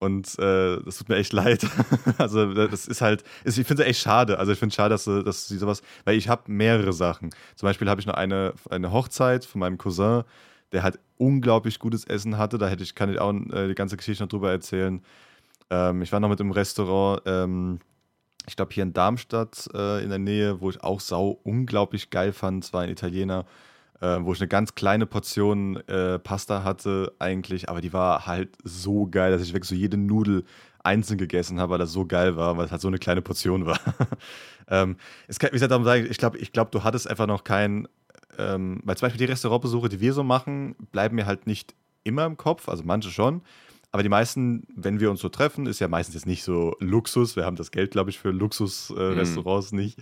Speaker 1: Und äh, das tut mir echt leid. also das ist halt, ist, ich finde es echt schade. Also ich finde es schade, dass, du- dass sie sowas, weil ich habe mehrere Sachen. Zum Beispiel habe ich noch eine, eine Hochzeit von meinem Cousin, der halt unglaublich gutes Essen hatte. Da hätte ich, kann ich auch äh, die ganze Geschichte noch drüber erzählen. Ähm, ich war noch mit im Restaurant, ähm, ich glaube hier in Darmstadt äh, in der Nähe, wo ich auch sau unglaublich geil fand. Es war ein Italiener äh, wo ich eine ganz kleine Portion äh, Pasta hatte eigentlich, aber die war halt so geil, dass ich wirklich so jede Nudel einzeln gegessen habe, weil das so geil war, weil es halt so eine kleine Portion war. ähm, es kann, wie gesagt, darum sage ich, glaube, ich glaub, du hattest einfach noch kein, ähm, weil zum Beispiel die Restaurantbesuche, die wir so machen, bleiben mir halt nicht immer im Kopf, also manche schon. Aber die meisten, wenn wir uns so treffen, ist ja meistens jetzt nicht so Luxus. Wir haben das Geld, glaube ich, für Luxusrestaurants äh, Restaurants nicht.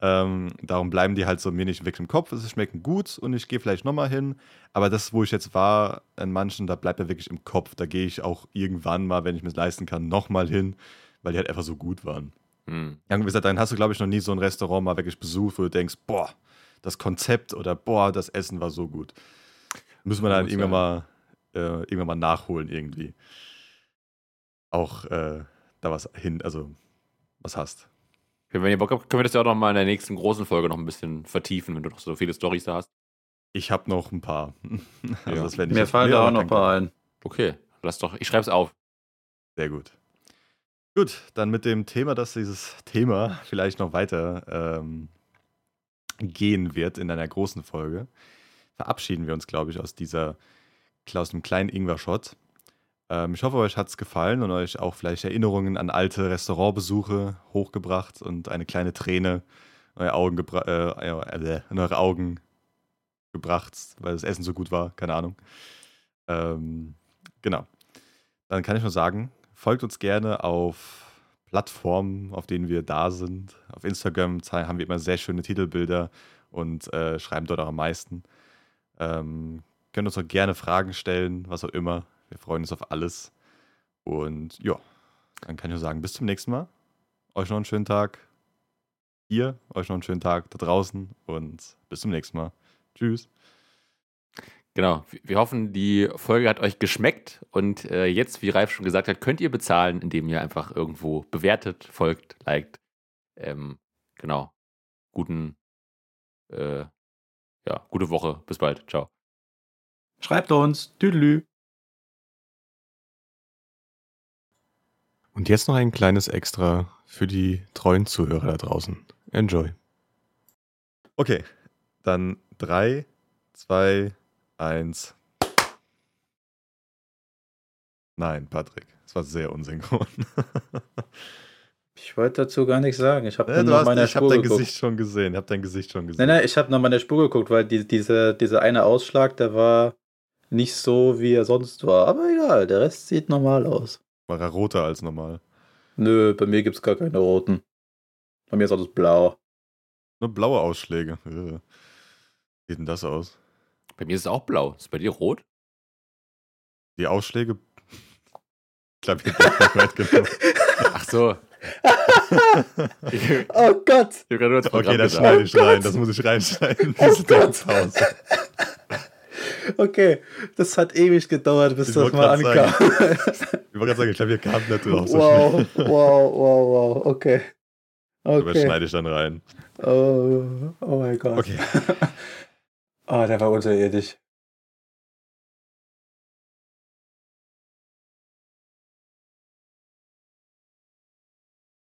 Speaker 1: Ähm, darum bleiben die halt so mir nicht weg im Kopf. Sie schmecken gut und ich gehe vielleicht nochmal hin. Aber das, wo ich jetzt war, an manchen, da bleibt er wirklich im Kopf. Da gehe ich auch irgendwann mal, wenn ich mir es leisten kann, nochmal hin, weil die halt einfach so gut waren.
Speaker 2: Hm.
Speaker 1: Ja, wie gesagt, dann hast du, glaube ich, noch nie so ein Restaurant mal wirklich besucht, wo du denkst, boah, das Konzept oder boah, das Essen war so gut. Müssen wir dann
Speaker 2: Muss
Speaker 1: irgendwann mal, äh, irgendwann mal nachholen irgendwie. Auch äh, da was hin, also was hast.
Speaker 2: Wenn ihr Bock habt, können wir das ja auch noch mal in der nächsten großen Folge noch ein bisschen vertiefen, wenn du noch so viele Storys da hast.
Speaker 1: Ich habe noch ein paar. also
Speaker 2: Ja.
Speaker 1: das
Speaker 3: Mir fallen da auch noch ein paar ein.
Speaker 2: Okay, lass doch, ich schreib's auf.
Speaker 1: Sehr gut. Gut, dann mit dem Thema, dass dieses Thema vielleicht noch weiter ähm, gehen wird in einer großen Folge, verabschieden wir uns, glaube ich, aus dieser aus dem kleinen Ingwer-Shot. Ähm, ich hoffe, euch hat es gefallen und euch auch vielleicht Erinnerungen an alte Restaurantbesuche hochgebracht und eine kleine Träne in eure Augen, äh, äh, in eure Augen gebracht, weil das Essen so gut war. Keine Ahnung. Ähm, genau. Dann kann ich nur sagen, folgt uns gerne auf Plattformen, auf denen wir da sind. Auf Instagram haben wir immer sehr schöne Titelbilder und äh, schreiben dort auch am meisten. Ähm, könnt uns auch gerne Fragen stellen, was auch immer. Wir freuen uns auf alles. Und ja, dann kann ich nur sagen, bis zum nächsten Mal. Euch noch einen schönen Tag. Ihr, euch noch einen schönen Tag da draußen und bis zum nächsten Mal. Tschüss.
Speaker 2: Genau, wir- hoffen, die Folge hat euch geschmeckt und äh, jetzt, wie Ralf schon gesagt hat, könnt ihr bezahlen, indem ihr einfach irgendwo bewertet, folgt, liked. Ähm, genau. Guten, äh, ja, gute Woche. Bis bald. Ciao.
Speaker 3: Schreibt uns. Tüdelü.
Speaker 1: Und jetzt noch ein kleines Extra für die treuen Zuhörer da draußen. Enjoy. Okay, dann 3, 2, 1. Nein, Patrick, das war sehr unsynchron.
Speaker 3: Ich wollte dazu gar nichts sagen. Ich habe
Speaker 1: Ja,
Speaker 3: nach meiner Spur
Speaker 1: dein
Speaker 3: geguckt.
Speaker 1: Gesicht schon gesehen. Ich habe dein Gesicht schon
Speaker 3: Nein,
Speaker 1: gesehen.
Speaker 3: nein, ich habe nach meiner Spur geguckt, weil die, diese, dieser eine Ausschlag, der war nicht so, wie er sonst war. Aber egal, der Rest sieht normal aus.
Speaker 1: War er roter als normal.
Speaker 3: Nö, bei mir gibt's gar keine roten. Bei mir ist alles blau.
Speaker 1: Nur blaue Ausschläge. Äh. Wie sieht denn das aus?
Speaker 2: Bei mir ist es auch blau. Ist bei dir rot?
Speaker 1: Die Ausschläge. Ich glaube, ich habe weit genug.
Speaker 2: Ach so. ich habe
Speaker 3: Oh Gott!
Speaker 2: gerade nur das
Speaker 1: Okay,
Speaker 2: Programm
Speaker 1: das
Speaker 2: gesagt.
Speaker 1: schneide ich
Speaker 3: Oh Gott.
Speaker 1: rein. Das muss ich reinschneiden.
Speaker 3: Oh Gott.
Speaker 1: Pause.
Speaker 3: Okay, das hat ewig gedauert, bis
Speaker 1: Ich
Speaker 3: das mal ankam.
Speaker 1: Ich wollte gerade sagen, ich glaube, wir kamen nicht drauf so
Speaker 3: wow,
Speaker 1: schnell.
Speaker 3: wow, wow, wow, okay.
Speaker 1: Aber das
Speaker 3: Okay.
Speaker 1: schneide ich dann rein.
Speaker 3: Oh, oh mein Gott.
Speaker 1: Okay.
Speaker 3: Oh, der war unterirdisch.